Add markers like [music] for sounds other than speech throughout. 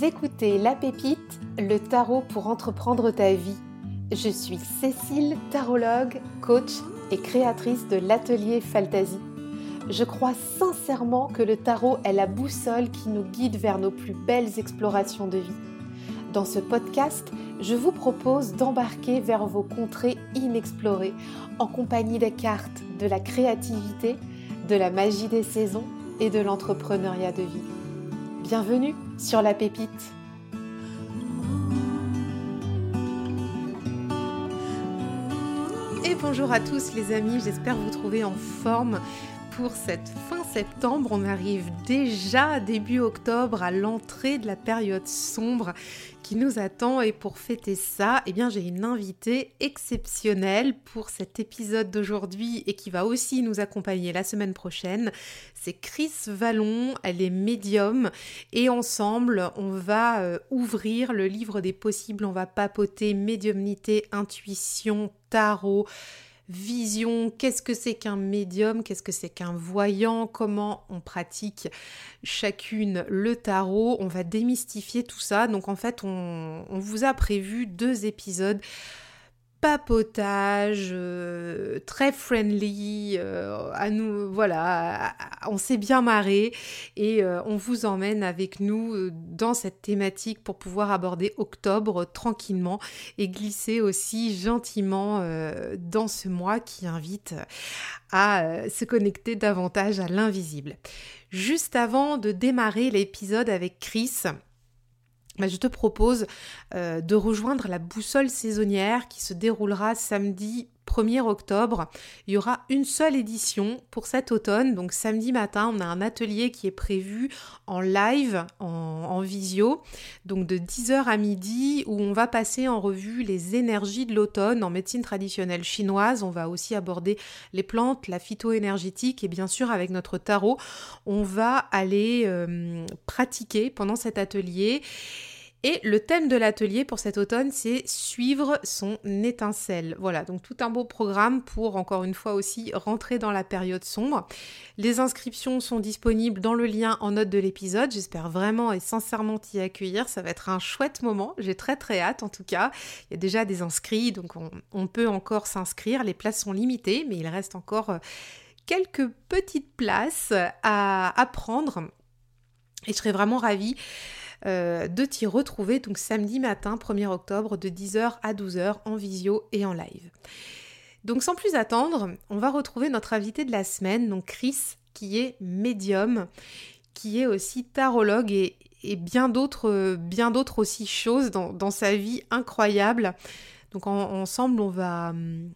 Écoutez La Pépite, le tarot pour entreprendre ta vie. Je suis Cécile, tarologue, coach et créatrice de l'atelier Fantasy. Je crois sincèrement que le tarot est la boussole qui nous guide vers nos plus belles explorations de vie. Dans ce podcast, je vous propose d'embarquer vers vos contrées inexplorées en compagnie des cartes, de la créativité, de la magie des saisons et de l'entrepreneuriat de vie. Bienvenue sur la pépite. Et bonjour à tous les amis, j'espère vous trouver en forme pour cette fin septembre. On arrive déjà début octobre à l'entrée de la période sombre qui nous attend et pour fêter ça, eh bien j'ai une invitée exceptionnelle pour cet épisode d'aujourd'hui et qui va aussi nous accompagner la semaine prochaine. C'est Chris Vallon, elle est médium et ensemble on va euh, ouvrir le livre des possibles, on va papoter médiumnité, intuition, tarot vision, qu'est-ce que c'est qu'un médium, qu'est-ce que c'est qu'un voyant, comment on pratique chacune le tarot. On va démystifier tout ça. Donc en fait, on, on vous a prévu deux épisodes papotage, euh, très friendly, euh, à nous, voilà, on s'est bien marré et euh, on vous emmène avec nous dans cette thématique pour pouvoir aborder octobre tranquillement et glisser aussi gentiment dans ce mois qui invite à se connecter davantage à l'invisible. Juste avant de démarrer l'épisode avec Chris, je te propose euh, de rejoindre la boussole saisonnière qui se déroulera samedi 1er octobre. Il y aura une seule édition pour cet automne. Donc samedi matin, on a un atelier qui est prévu en live, en, visio, donc de 10h à midi, où on va passer en revue les énergies de l'automne en médecine traditionnelle chinoise. On va aussi aborder les plantes, la phytoénergétique et bien sûr avec notre tarot, on va aller euh, pratiquer pendant cet atelier. Et le thème de l'atelier pour cet automne, c'est suivre son étincelle. Voilà, donc tout un beau programme pour encore une fois aussi rentrer dans la période sombre. Les inscriptions sont disponibles dans le lien en note de l'épisode. J'espère vraiment et sincèrement t'y accueillir. Ça va être un chouette moment. J'ai très très hâte en tout cas. Il y a déjà des inscrits, donc on, peut encore s'inscrire. Les places sont limitées, mais il reste encore euh, quelques petites places à, prendre. Et je serais vraiment ravie de t'y retrouver donc samedi matin 1er octobre de 10h à 12h en visio et en live. Donc sans plus attendre, on va retrouver notre invité de la semaine, donc Chris, qui est médium, qui est aussi tarologue et, bien d'autres bien d'autres aussi choses dans, sa vie incroyable. Donc ensemble, on va hum,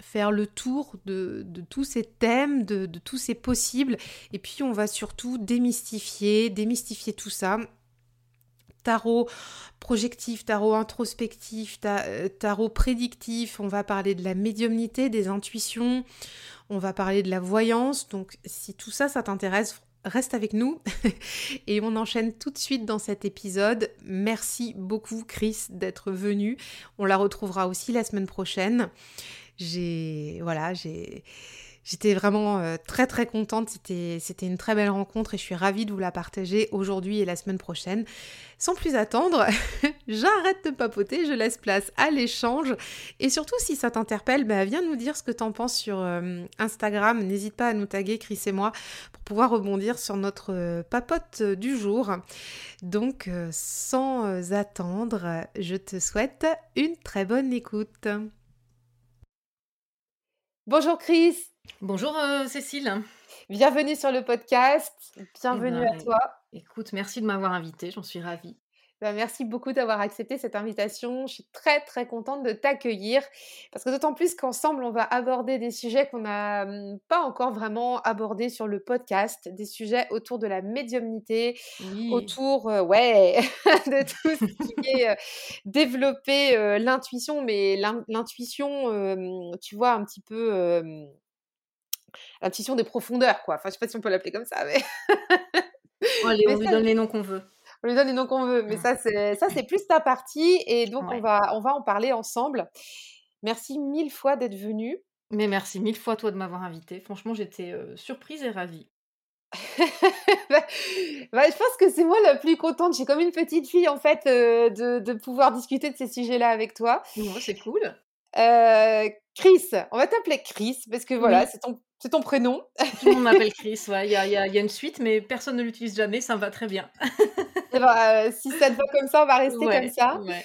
faire le tour de, tous ces thèmes, de, de, tous ces possibles, et puis on va surtout démystifier, démystifier tout ça, tarot projectif, tarot introspectif, euh, tarot prédictif, on va parler de la médiumnité, des intuitions, on va parler de la voyance. Donc si tout ça, ça t'intéresse, reste avec nous [laughs] et on enchaîne tout de suite dans cet épisode. Merci beaucoup Chris d'être venu. On la retrouvera aussi la semaine prochaine. J'ai voilà, j'ai J'étais vraiment euh, très très contente, c'était, une très belle rencontre et je suis ravie de vous la partager aujourd'hui et la semaine prochaine. Sans plus attendre, [laughs] j'arrête de papoter, je laisse place à l'échange et surtout si ça t'interpelle, bah, viens nous dire ce que t'en penses sur euh, Instagram, n'hésite pas à nous taguer Chris et moi pour pouvoir rebondir sur notre euh, papote du jour. Donc sans attendre, je te souhaite une très bonne écoute. Bonjour Chris Bonjour euh, Cécile. Bienvenue sur le podcast. Bienvenue eh à ben, toi. Écoute, merci de m'avoir invitée, j'en suis ravie. Ben, merci beaucoup d'avoir accepté cette invitation. Je suis très très contente de t'accueillir parce que d'autant plus qu'ensemble on va aborder des sujets qu'on n'a hum, pas encore vraiment abordés sur le podcast, des sujets autour de la médiumnité, autour euh, ouais [laughs] de tout ce qui est euh, développer l'intuition, mais l'intuition, tu vois un petit peu l'intuition des profondeurs, quoi. Enfin, je sais pas si on peut l'appeler comme ça, mais. on [laughs] lui donne les noms qu'on veut. On lui donne les noms qu'on veut, mais ça, c'est ça, c'est plus ta partie, et donc on va, on va en parler ensemble. Merci mille fois d'être venu. Mais merci mille fois toi de m'avoir invité. Franchement, j'étais surprise et ravie. [laughs] bah, bah, je pense que c'est moi la plus contente. J'ai comme une petite fille en fait euh, de, de pouvoir discuter de ces sujets-là avec toi. Ouais, c'est cool. Euh, Chris, on va t'appeler Chris parce que voilà, Oui. c'est ton, c'est ton prénom. Tout le monde m'appelle Chris, ouais. Il y a, y y une suite, mais personne ne l'utilise jamais, ça me va très bien. Et ben, euh, si ça te va comme ça, on va rester comme ça. ouais.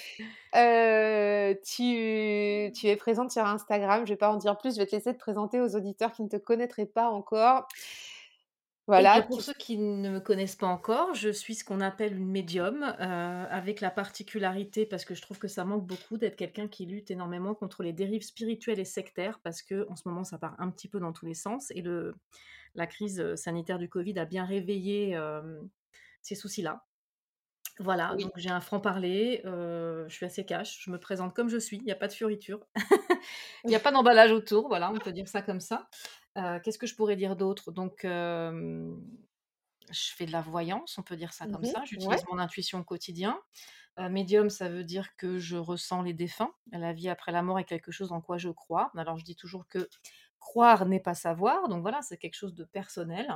Euh, tu, tu es présente sur Instagram. Je vais pas en dire plus. Je vais te laisser te présenter aux auditeurs qui ne te connaîtraient pas encore. Bien, Voilà. pour tu- ceux qui ne me connaissent pas encore, je suis ce qu'on appelle une médium, euh, avec la particularité, parce que je trouve que ça manque beaucoup, d'être quelqu'un qui lutte énormément contre les dérives spirituelles et sectaires, parce que en ce moment, ça part un petit peu dans tous les sens, et le, la crise euh, sanitaire du Covid a bien réveillé euh, ces soucis-là. Voilà, Oui. donc j'ai un franc-parler, euh, je suis assez cash, je me présente comme je suis, il n'y a pas de fioriture, [laughs] il n'y a pas d'emballage autour, voilà, on peut dire ça comme ça. Euh, Qu'est-ce que je pourrais dire d'autre? Donc, euh, je fais de la voyance, on peut dire ça comme Mhm. ça. Ouais. J'utilise mon intuition au quotidien. Euh, médium, ça veut dire que je ressens les défunts. La vie après la mort est quelque chose en quoi je crois. Alors, je dis toujours que croire n'est pas savoir. Donc voilà, c'est quelque chose de personnel.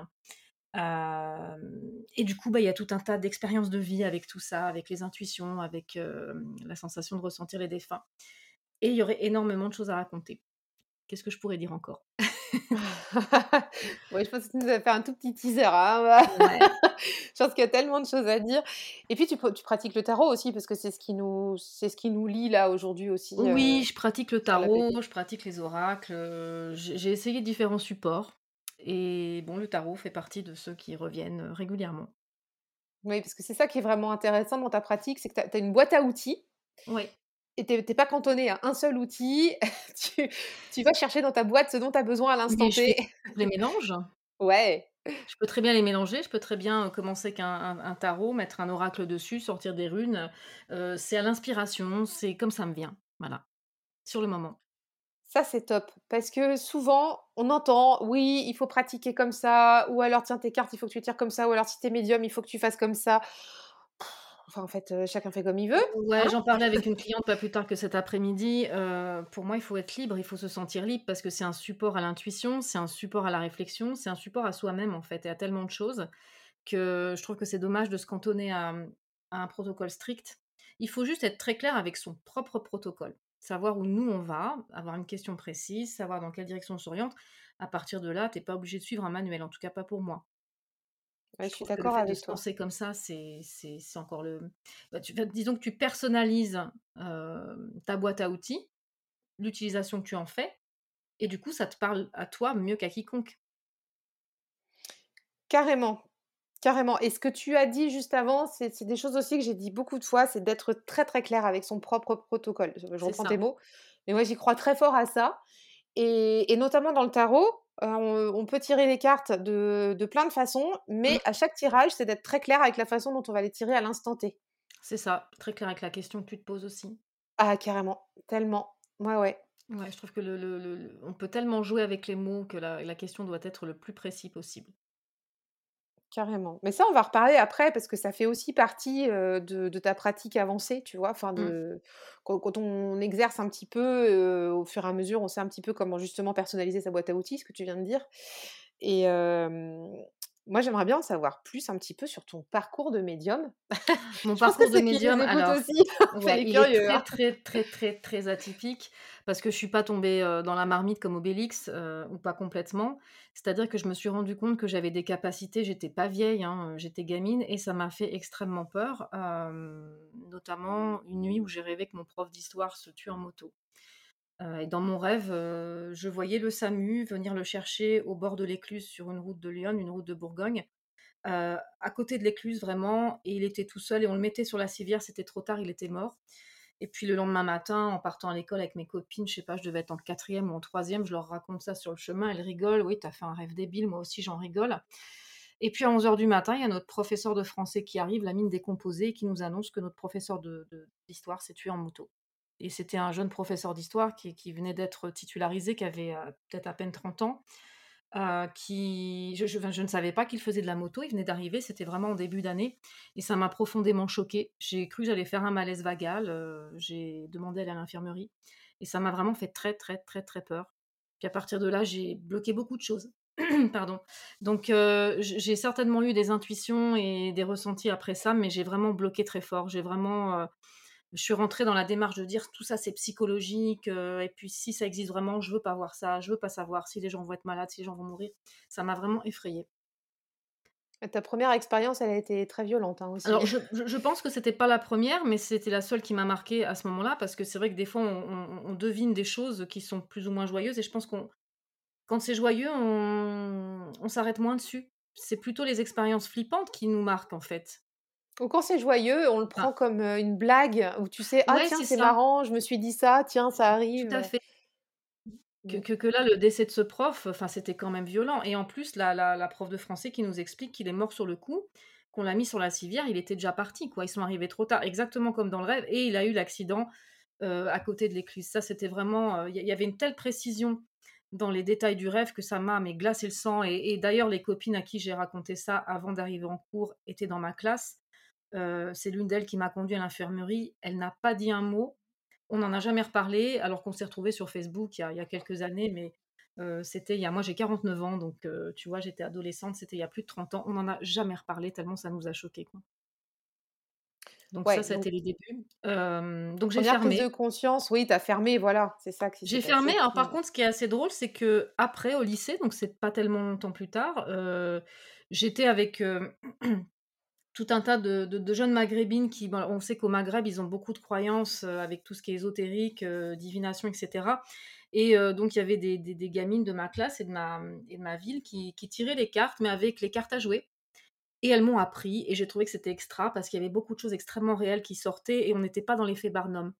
Euh, et du coup, bah, il y a tout un tas d'expériences de vie avec tout ça, avec les intuitions, avec euh, la sensation de ressentir les défunts. Et il y aurait énormément de choses à raconter. Qu'est-ce que je pourrais dire encore? [laughs] ouais, je pense que tu nous as fait un tout petit teaser. hein. [laughs] Ouais. [laughs] je pense qu'il y a tellement de choses à dire. Et puis, tu, pr- tu pratiques le tarot aussi, parce que c'est ce qui nous, c'est ce qui nous lie là aujourd'hui aussi. euh, Oui, je pratique le tarot, je pratique les oracles, euh, j'ai j'ai essayé différents supports. Et bon, le tarot fait partie de ceux qui reviennent euh, régulièrement. Oui, parce que c'est ça qui est vraiment intéressant dans ta pratique, c'est que tu as, une boîte à outils Oui, et tu n'es pas cantonné à un seul outil. [laughs] tu, tu vas chercher dans ta boîte ce dont tu as besoin à l'instant je T. [laughs] les mélanges. ouais. Je peux très bien les mélanger. Je peux très bien euh, commencer avec un, un- un tarot, mettre un oracle dessus, sortir des runes. Euh, c'est à l'inspiration, c'est comme ça me vient. Voilà, sur le moment. Ça, c'est top. Parce que souvent, on entend, oui, il faut pratiquer comme ça, ou alors, tiens, tes cartes, il faut que tu tires comme ça, ou alors, si t'es médium, il faut que tu fasses comme ça. Enfin, en fait, euh, chacun fait comme il veut. Ouais, j'en parlais avec une cliente pas plus tard que cet après-midi. Euh, pour moi, il faut être libre, il faut se sentir libre parce que c'est un support à l'intuition, c'est un support à la réflexion, c'est un support à soi-même en fait et à tellement de choses que je trouve que c'est dommage de se cantonner à, à un protocole strict. Il faut juste être très clair avec son propre protocole, savoir où nous on va, avoir une question précise, savoir dans quelle direction on s'oriente. À partir de là, t'es pas obligé de suivre un manuel, en tout cas pas pour moi. Ouais, Je je suis d'accord avec toi. penser comme ça, c'est encore le bah, tu disons que tu personnalises, heu, ta boîte à outils, l'utilisation que tu en fais et du coup, ça te parle à toi mieux qu'à quiconque. Carrément. Carrément. Et ce que tu as dit juste avant, c'est des choses aussi que j'ai dit beaucoup de fois, c'est d'être très très clair avec son propre protocole. Je, reprends tes mots, mais moi j'y crois très fort à ça. Et, et notamment dans le tarot, euh, on, on peut tirer les cartes de, de plein de façons, Mmh, mais à chaque tirage, c'est d'être très clair avec la façon dont on va les tirer à l'instant T. c'est ça, très clair avec la question que tu te poses aussi. Ah, carrément, tellement. Ouais, ouais, Ouais, je trouve que le le le le on peut tellement jouer avec les mots que la la question doit être le plus précis possible. Carrément. Mais ça, on va reparler après parce que ça fait aussi partie euh, de, de ta pratique avancée, tu vois. Enfin, Mmh. de quand, quand on exerce un petit peu, euh, au fur et à mesure, on sait un petit peu comment justement personnaliser sa boîte à outils, ce que tu viens de dire. Et euh, moi, j'aimerais bien en savoir plus un petit peu sur ton parcours de médium. [laughs] Mon Je pense que parcours de médium, alors aussi, [laughs] Ouais, il est très, hein. très, très, très, très atypique parce que je suis pas tombée, dans la marmite comme Obélix, ou pas complètement. C'est-à-dire que je me suis rendu compte que j'avais des capacités, j'étais pas vieille, hein, j'étais gamine et ça m'a fait extrêmement peur, notamment une nuit où j'ai rêvé que mon prof d'histoire se tue en moto. Heu et dans mon rêve, heu, je voyais le SAMU venir le chercher au bord de l'écluse sur une route de Lyon, une route de Bourgogne, heu, à côté de l'écluse vraiment et il était tout seul et on le mettait sur la civière, c'était trop tard, il était mort. Et puis le lendemain matin, en partant à l'école avec mes copines, je sais pas, je devais être en quatrième ou en troisième, je leur raconte ça sur le chemin, elles rigolent. Oui, t'as fait un rêve débile, moi aussi j'en rigole. Et puis à 11 heures du matin, il y a notre professeur de français qui arrive, la mine décomposée, et qui nous annonce que notre professeur de- de- d'histoire s'est tué en moto. Et c'était un jeune professeur d'histoire qui, venait d'être titularisé, qui avait euh, peut-être à peine 30 ans, euh, qui, je, ne savais pas qu'il faisait de la moto, il venait d'arriver, c'était vraiment en début d'année, et ça m'a profondément choquée. J'ai cru que j'allais faire un malaise vagal, euh, j'ai demandé à aller à l'infirmerie, et ça m'a vraiment fait très très très très peur. Puis à partir de là, j'ai bloqué beaucoup de choses. [clears throat] Pardon. Donc, j'ai certainement eu des intuitions et des ressentis après ça, mais j'ai vraiment bloqué très fort. J'ai vraiment, je suis rentrée dans la démarche de dire tout ça c'est psychologique, euh, et puis si ça existe vraiment, je veux pas voir ça, je veux pas savoir si les gens vont être malades, si les gens vont mourir. Ça m'a vraiment effrayée. Ta première expérience, elle a été très violente hein, aussi. Alors, je, pense que c'était pas la première, mais c'était la seule qui m'a marquée à ce moment-là, parce que c'est vrai que des fois, on, devine des choses qui sont plus ou moins joyeuses, et je pense qu'on, quand c'est joyeux, on, on s'arrête moins dessus. C'est plutôt les expériences flippantes qui nous marquent, en fait. Ou quand c'est joyeux, on le prend comme une blague, où tu sais, ah tiens, c'est marrant, je me suis dit ça, tiens, ça arrive. Tout à fait. Que, que, là, le décès de ce prof, enfin, c'était quand même violent. Et en plus, la, la, prof de français qui nous explique qu'il est mort sur le coup, qu'on l'a mis sur la civière, il était déjà parti, quoi. Ils sont arrivés trop tard, exactement comme dans le rêve. Et il a eu l'accident à côté de l'écluse. Ça, c'était vraiment. Il y, avait une telle précision dans les détails du rêve que ça m'a mais glacé le sang. Et, d'ailleurs, les copines à qui j'ai raconté ça avant d'arriver en cours étaient dans ma classe. C'est l'une d'elles qui m'a conduit à l'infirmerie. Elle n'a pas dit un mot. On n'en a jamais reparlé, alors qu'on s'est retrouvés sur Facebook il y a, quelques années, mais c'était il y a, moi j'ai 49 ans, donc tu vois, j'étais adolescente, c'était il y a plus de 30 ans. On n'en a jamais reparlé tellement ça nous a choqués. Donc ça, c'était les débuts. donc j'ai fermé. de conscience, oui, tu as fermé, voilà, c'est ça. J'ai fermé. Alors par contre, ce qui est assez drôle, c'est que après au lycée, donc c'est pas tellement longtemps plus tard, j'étais avec tout un tas de, jeunes maghrébines qui, on sait qu'au Maghreb, ils ont beaucoup de croyances avec tout ce qui est ésotérique, divination, etc. Et donc, il y avait des, gamines de ma classe et de ma ville qui, qui, tiraient les cartes, mais avec les cartes à jouer. Et elles m'ont appris, et j'ai trouvé que c'était extra, parce qu'il y avait beaucoup de choses extrêmement réelles qui sortaient, et on n'était pas dans l'effet Barnum.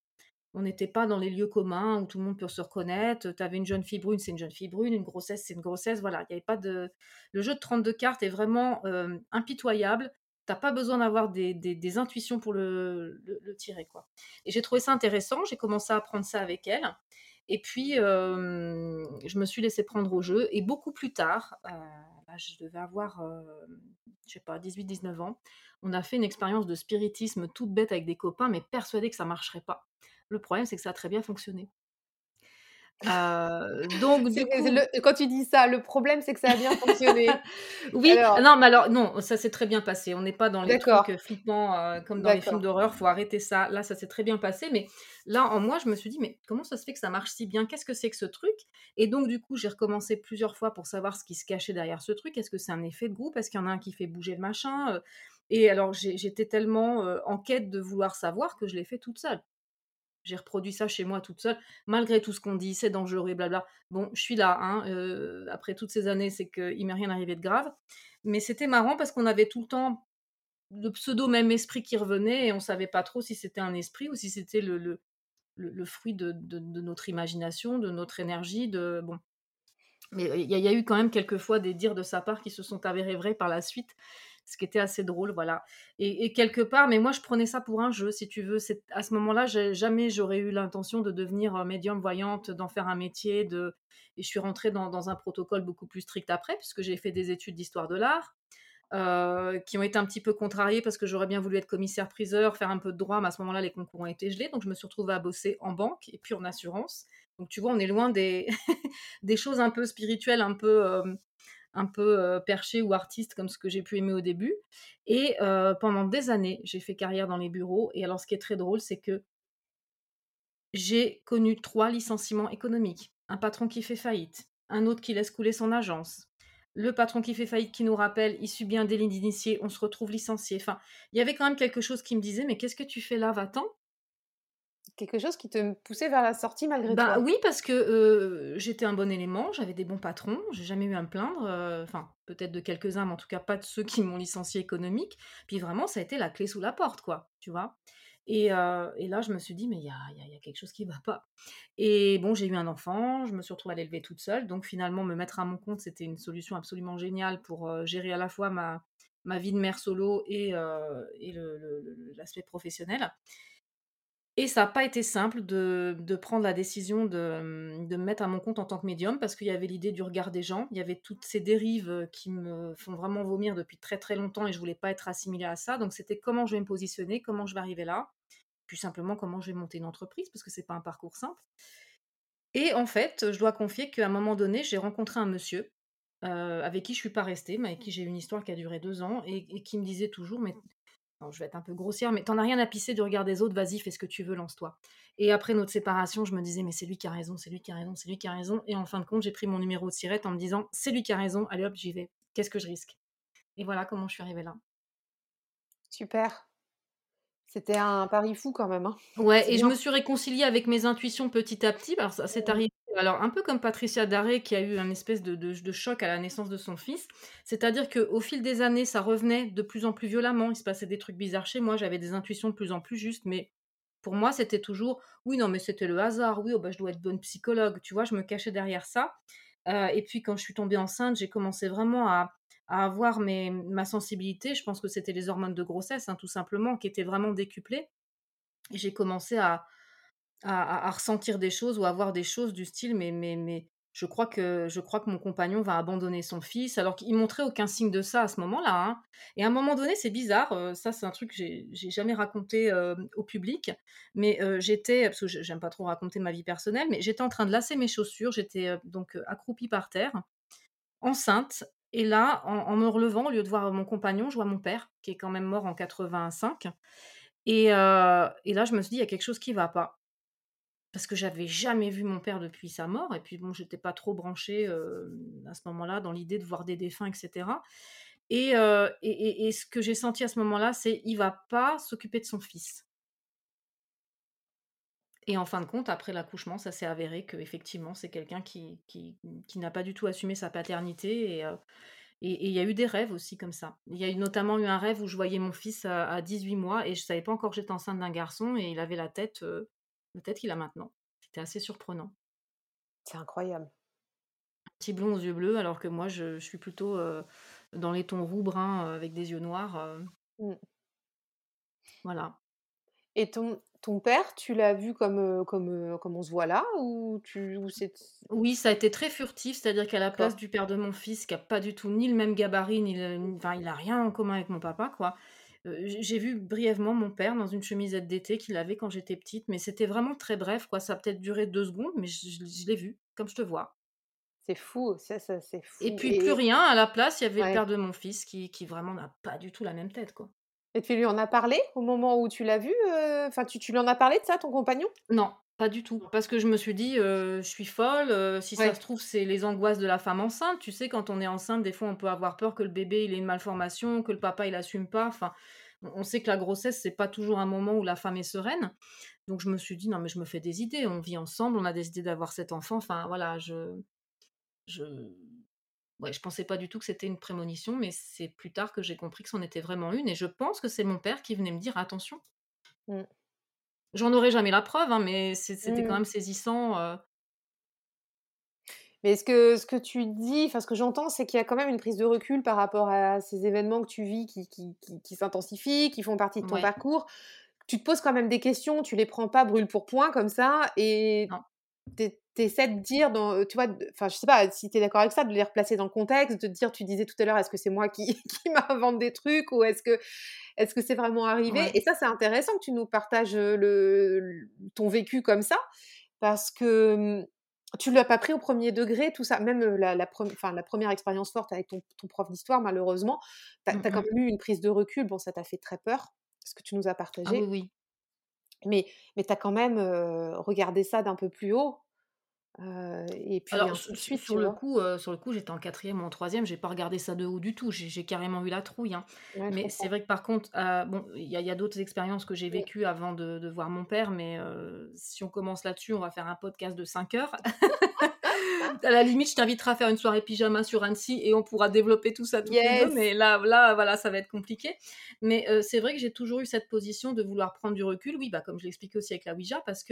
On n'était pas dans les lieux communs où tout le monde peut se reconnaître. Tu avais une jeune fille brune, c'est une jeune fille brune, une grossesse, c'est une grossesse. Voilà, il n'y avait pas de. Le jeu de 32 cartes est vraiment impitoyable t'as pas besoin d'avoir des, intuitions pour le, tirer quoi. Et j'ai trouvé ça intéressant, j'ai commencé à apprendre ça avec elle. Et puis, je me suis laissée prendre au jeu. Et beaucoup plus tard, euh, je devais avoir, je sais pas, 18-19 ans, on a fait une expérience de spiritisme toute bête avec des copains, mais persuadés que ça marcherait pas. Le problème, c'est que ça a très bien fonctionné. Euh, donc quand tu dis ça, le problème c'est que ça a bien fonctionné. [laughs] oui, non, mais alors non, ça s'est très bien passé. On n'est pas dans les trucs flippants euh, comme dans les films d'horreur. Faut arrêter ça. Là, ça s'est très bien passé. Mais là, en moi, je me suis dit, mais comment ça se fait que ça marche si bien? Qu'est-ce que c'est que ce truc? Et donc du coup, j'ai recommencé plusieurs fois pour savoir ce qui se cachait derrière ce truc. Est-ce que c'est un effet de groupe? Est-ce qu'il y en a un qui fait bouger le machin? Euh? Et alors j'étais tellement en quête de vouloir savoir que je l'ai fait toute seule. J'ai reproduit ça chez moi toute seule, malgré tout ce qu'on dit, c'est dangereux, blabla. Bon, je suis là, hein, euh, après toutes ces années, c'est qu'il m'est rien arrivé de grave. Mais c'était marrant parce qu'on avait tout le temps le pseudo même esprit qui revenait et on savait pas trop si c'était un esprit ou si c'était le, fruit de, notre imagination, de notre énergie, de bon. Mais il y, y, a eu quand même quelques fois des dires de sa part qui se sont avérés vrais par la suite ce qui était assez drôle, voilà. Et, quelque part, mais moi je prenais ça pour un jeu, si tu veux. À ce moment-là, jamais j'aurais eu l'intention de devenir euh, médium voyante, d'en faire un métier, de... et je suis rentrée dans, un protocole beaucoup plus strict après, puisque j'ai fait des études d'histoire de l'art. Euh, qui ont été un petit peu contrariées parce que j'aurais bien voulu être commissaire-priseur, faire un peu de droit, mais à ce moment-là, les concours ont été gelés, donc je me suis retrouvée à bosser en banque et puis en assurance. Donc tu vois, on est loin des, [laughs] des choses un peu spirituelles, un peu, euh, un peu perché ou artiste comme ce que j'ai pu aimer au début. Et pendant des années, j'ai fait carrière dans les bureaux. Et alors, ce qui est très drôle, c'est que j'ai connu trois licenciements économiques. Un patron qui fait faillite, un autre qui laisse couler son agence, le patron qui fait faillite qui nous rappelle, il subit un délit d'initié, on se retrouve licencié. Enfin, il y avait quand même quelque chose qui me disait, mais qu'est-ce que tu fais là, va-t'en quelque chose qui te poussait vers la sortie malgré bah, Oui, parce que j'étais un bon élément, j'avais des bons patrons, j'ai jamais eu à me plaindre, enfin peut-être de quelques-uns, mais en tout cas pas de ceux qui m'ont licencié économique. Puis vraiment, ça a été la clé sous la porte, quoi, tu vois. Et, et, là, je me suis dit, mais il y a, y a, quelque chose qui va pas. Et bon, j'ai eu un enfant, je me suis retrouvée à l'élever toute seule, donc finalement, me mettre à mon compte, c'était une solution absolument géniale pour gérer à la fois ma, ma vie de mère solo et, et l'aspect professionnel. Et ça n'a pas été simple de, prendre la décision de, me mettre à mon compte en tant que médium parce qu'il y avait l'idée du regard des gens, il y avait toutes ces dérives euh, qui me font vraiment vomir depuis très très longtemps et je voulais pas être assimilée à ça. Donc c'était comment je vais me positionner, comment je vais arriver là, puis simplement comment je vais monter une entreprise parce que c'est pas un parcours simple. Et en fait, je dois confier qu'à un moment donné, j'ai rencontré un monsieur avec qui je suis pas restée, mais avec qui j'ai une histoire qui a duré 2 ans et qui me disait toujours: je vais être un peu grossière, «Mais tu en as rien à pisser du regard des autres, vas-y, fais ce que tu veux, lance-toi» et après notre séparation, je me disais: «Mais c'est lui qui a raison, c'est lui qui a raison, c'est lui qui a raison» et en fin de compte, j'ai pris mon numéro de SIRET en me disant: «C'est lui qui a raison, allez hop, j'y vais. Qu'est-ce que je risque?» et voilà comment je suis arrivée là. Super. C'était un pari fou quand même, hein. Ouais et je me suis réconciliée avec mes intuitions petit à petit. Alors ça c'est Mmh. arrivé alors un peu comme Patricia Daré qui a eu un espèce de choc à la naissance de son fils. C'est-à-dire qu'au fil des années, ça revenait de plus en plus violemment. Il se passait des trucs bizarres chez moi, j'avais des intuitions de plus en plus justes, mais pour moi, c'était toujours: «Oui, non, mais c'était le hasard. Oui, oh bah, je dois être bonne psychologue», tu vois? Je me cachais derrière ça, heu et puis quand je suis tombée enceinte, j'ai commencé vraiment à avoir ma sensibilité. Je pense que c'était les hormones de grossesse, hein, tout simplement, qui étaient vraiment décuplées j'ai commencé à à ressentir des choses ou à voir des choses du style: «Mais mais mais je crois que je crois que mon compagnon va abandonner son fils», alors qu'il montrait aucun signe de ça à ce moment-là, hein et à un moment donné, c'est bizarre, heu, ça c'est un truc que j'ai jamais raconté, hem, au public, mais heu, j'étais parce que j'aime pas trop raconter ma vie personnelle, mais j'étais en train de lasser mes chaussures, j'étais, donc accroupie par terre, enceinte et là, en me relevant, au lieu de voir mon compagnon, je vois mon père qui est quand même mort en 85 et et là, je me suis dit: «Il y a quelque chose qui va pas». Parce que j'avais jamais vu mon père depuis sa mort et puis bon, j'étais pas trop branchée, hem, à ce moment-là dans l'idée de voir des défunts et cetera et et ce que j'ai senti à ce moment-là, c'est: «Il va pas s'occuper de son fils». Et en fin de compte, après l'accouchement, ça s'est avéré qu'effectivement, c'est quelqu'un qui qui qui n'a pas du tout assumé sa paternité et et il y a eu des rêves aussi comme ça. Il y a eu notamment eu un rêve où je voyais mon fils à à 18 mois et je savais pas encore que j'étais enceinte d'un garçon et il avait la tête, la tête qu'il a maintenant. C'était assez surprenant. C'est incroyable. Un petit blond aux yeux bleus alors que moi je je suis plutôt, heu, dans les tons roux brun, heu, avec des yeux noirs, heu Mmh. voilà. Et ton ton père, tu l'as vu comme, comme, comme on se voit là ou tu ou c'est Oui, ça a été très furtif, c'est-à-dire qu'à la place d'accord. du père de mon fils qui a pas du tout ni le même gabarit, ni le ni enfin, il a rien en commun avec mon papa, quoi. Heu, j'ai vu brièvement mon père dans une chemisette d'été qu'il avait quand j'étais petite, mais c'était vraiment très bref, quoi. Ça a peut-être duré 2 secondes, mais je je je l'ai vu, comme je te vois. C'est fou, ça ça c'est Et fou puis plus et rien, à la place, il y avait le père de mon fils qui qui vraiment n'a pas du tout la même tête, quoi. Et tu lui en as parlé au moment où tu l'as vu, heu? Enfin, tu tu lui en as parlé de ça, ton compagnon? Non, pas du tout. Parce que je me suis dit, heu: «Je suis folle, heu, si ça Ouais. se trouve, c'est les angoisses de la femme enceinte». Tu sais, quand on est enceinte, des fois, on peut avoir peur que le bébé, il ait une malformation, que le papa, il assume pas. Enfin, on on sait que la grossesse, c'est pas toujours un moment où la femme est sereine. Donc je me suis dit: «Non, mais je me fais des idées. On vit ensemble, on a décidé d'avoir cet enfant». Enfin, voilà, je je ouais, je pensais pas du tout que c'était une prémonition, mais c'est plus tard que j'ai compris que c'en était vraiment une et je pense que c'est mon père qui venait me dire: «Attention». Mmh. J'en aurai jamais la preuve, hein, mais c'était quand Mmh. même saisissant, heu Mais ce que ce que tu dis, enfin, ce que j'entends, c'est qu'il y a quand même une prise de recul par rapport à ces événements que tu vis qui qui qui qui s'intensifient, qui font partie de ton ouais. parcours. Tu te poses quand même des questions, tu les prends pas brûle pour point comme ça et tu essaies de dire dans, heu, tu vois, enfin, je sais pas si tu es d'accord avec ça, de les replacer dans le contexte, de te dire tu disais tout à l'heure: «Est-ce que c'est moi qui [laughs] qui m'invente des trucs ou est-ce que est-ce que c'est vraiment arrivé?» Ouais. et ça, c'est intéressant que tu nous partages, heu, le ton vécu comme ça parce que, mmh, tu l'as pas pris au premier degré tout ça. Même, heu, la la prem enfin, la 1re expérience forte avec ton ton prof d'histoire malheureusement, tu as Mmh quand mh. même eu une prise de recul. Bon, ça t'a fait très peur, ce que tu nous as Ah oui, partagé. oui. Mais mais tu as quand même, regardé ça d'un peu plus haut, heu et puis Alors ainsi su de su suite, sur le vois? coup, heu, sur le coup, j'étais en 4e ou en 3e, j'ai pas regardé ça de haut du tout. J'ai j'ai carrément eu la trouille, hein. Ouais, je Mais c'est comprends. vrai que par contre, heu, bon, il y a il y a d'autres expériences que j'ai Mmh. vécues avant de de voir mon père, mais heu, si on commence là-dessus, on va faire un podcast de 5 heures. [laughs] À la limite, je t'inviterai à faire une soirée pyjama sur Annecy et on pourra développer tout ça toutes les 2, Yes! mais là là, voilà, ça va être compliqué. Mais heu, c'est vrai que j'ai toujours eu cette position de vouloir prendre du recul. Oui, bah, comme je l'expliquais aussi avec la Ouija, parce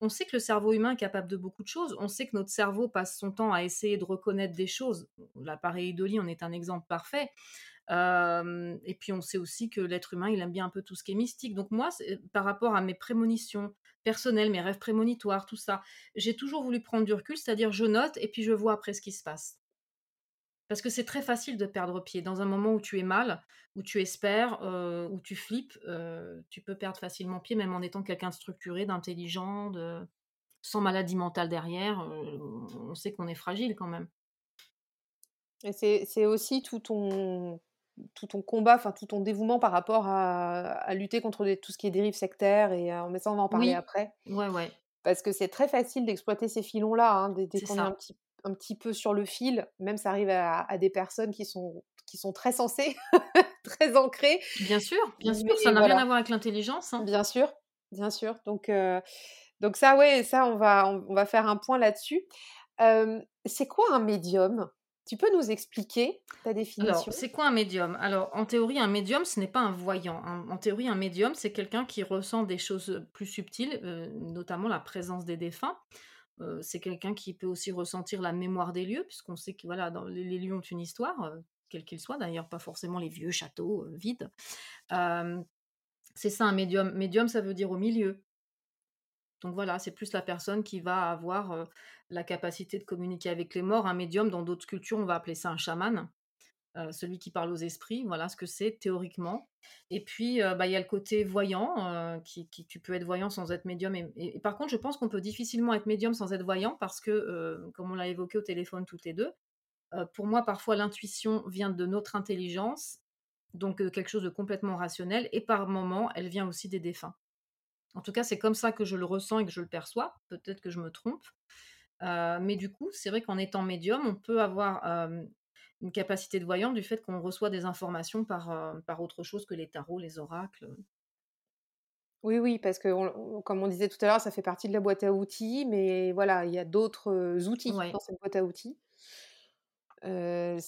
qu'on sait que le cerveau humain est capable de beaucoup de choses. On sait que notre cerveau passe son temps à essayer de reconnaître des choses. L'appareil Dolly en est un exemple parfait. Et puis on sait aussi que l'être humain, il aime bien un peu tout ce qui est mystique. Donc moi, c'est par rapport à mes prémonitions personnelles, mes rêves prémonitoires, tout ça, j'ai toujours voulu prendre du recul, c'est-à-dire je note et puis je vois après ce qui se passe. Parce que c'est très facile de perdre pied. Dans un moment où tu es mal, où tu espères, heu, où tu flippes, heu, tu peux perdre facilement pied, même en étant quelqu'un de structuré, d'intelligent, de sans maladie mentale derrière, heu, on sait qu'on est fragile quand même. Et c'est aussi tout ton tout ton combat, enfin tout ton dévouement par rapport à à lutter contre tout ce qui est dérive sectaire et mais ça on va en parler Oui, après. ouais, ouais, Parce que c'est très facile d'exploiter ces filons-là, hein, dès dès c'est qu'on est un petit un petit peu sur le fil, même ça arrive à à des personnes qui sont qui sont très sensées, [laughs] très ancrées, Bien sûr, bien sûr, ça n'a rien à voir avec l'intelligence, hein. bien sûr, bien sûr, donc heu, donc ça ouais, ça on va on on va faire un point là-dessus. C'est quoi un médium? Tu peux nous expliquer ta définition? c'est quoi un médium? Alors, en théorie, un médium, ce n'est pas un voyant. hein. En théorie, un médium, c'est quelqu'un qui ressent des choses plus subtiles, euh, notamment la présence des défunts. C'est quelqu'un qui peut aussi ressentir la mémoire des lieux, puisqu'on sait que voilà, dans les, lieux ont une histoire, euh, quel qu'il soit, d'ailleurs, pas forcément les vieux châteaux vides. C'est ça un médium. Médium, ça veut dire au milieu. Donc voilà, c'est plus la personne qui va avoir la capacité de communiquer avec les morts. Un médium, dans d'autres cultures, on va appeler ça un chaman. Heu, celui qui parle aux esprits, voilà ce que c'est théoriquement et puis, heu, bah, il y a le côté voyant, heu, qui qui tu peux être voyant sans être médium et par contre, je pense qu'on peut difficilement être médium sans être voyant parce que, comme on l'a évoqué au téléphone toutes les 2, heu, pour moi, parfois, l'intuition vient de notre intelligence, donc quelque chose de complètement rationnel et par moments, elle vient aussi des défunts. En tout cas, c'est comme ça que je le ressens et que je le perçois. Peut-être que je me trompe, mais du coup, c'est vrai qu'en étant médium, on peut avoir, une capacité de voyance du fait qu'on reçoit des informations par, heu, par autre chose que les tarots, les oracles, Oui, oui, parce que on comme on disait tout à l'heure, ça fait partie de la boîte à outils, mais voilà, il y a d'autres, heu, outils dans cette boîte à outils.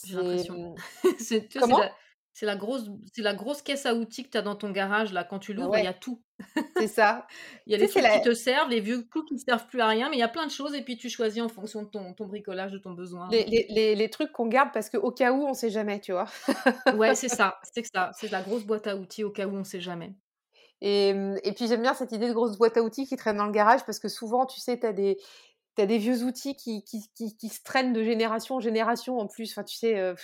J'ai l'impression. mmh [laughs] C'est la la grosse c'est la grosse caisse à outils que tu as dans ton garage là, quand tu Bah, l'ouvres, il y a tout. C'est ça. Il y a les trucs qui te servent, les vieux clous qui ne servent plus à rien, mais il y a plein de choses et puis tu choisis en fonction de ton ton bricolage, de ton besoin. les les les les trucs qu'on garde parce qu'au cas où, on sait jamais, tu vois? Ouais, c'est [laughs] ça, c'est ça, c'est la grosse boîte à outils au cas où on sait jamais. Et mmh et puis j'aime bien cette idée de grosse boîte à outils qui traîne dans le garage parce que souvent, tu sais, tu as des des vieux outils qui qui qui qui se traînent de génération en génération en plus. Enfin, tu sais, c'est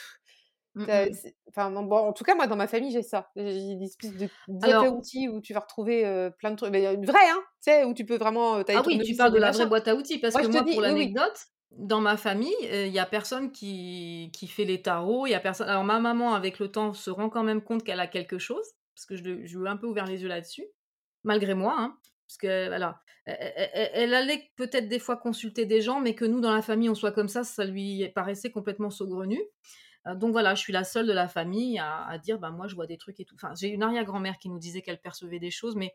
enfin, bon, en tout cas, moi, dans ma famille, j'ai ça. J'ai une espèce de boîte à outils où tu vas retrouver, plein de trucs mais une vraie, hein, tu sais, où tu peux vraiment, Ah des oui, tu parles de des la vraie boîte à outils parce Moi, que moi, dis pour oui, oui. l'anecdote, dans ma famille, il y a personne qui qui fait les tarots, y a personne alors ma maman, avec le temps, se rend quand même compte qu'elle a quelque chose, parce que je je lui ai un peu ouvert les yeux là-dessus, malgré moi, hein, parce que voilà, e e e elle allait peut-être des fois consulter des gens, mais que nous, dans la famille, on soit comme ça, ça lui paraissait complètement saugrenu. Heu, donc voilà, je suis la seule de la famille à à dire: «Bah, moi, je vois des trucs et tout». Enfin, j'ai une arrière-grand-mère qui nous disait qu'elle percevait des choses, mais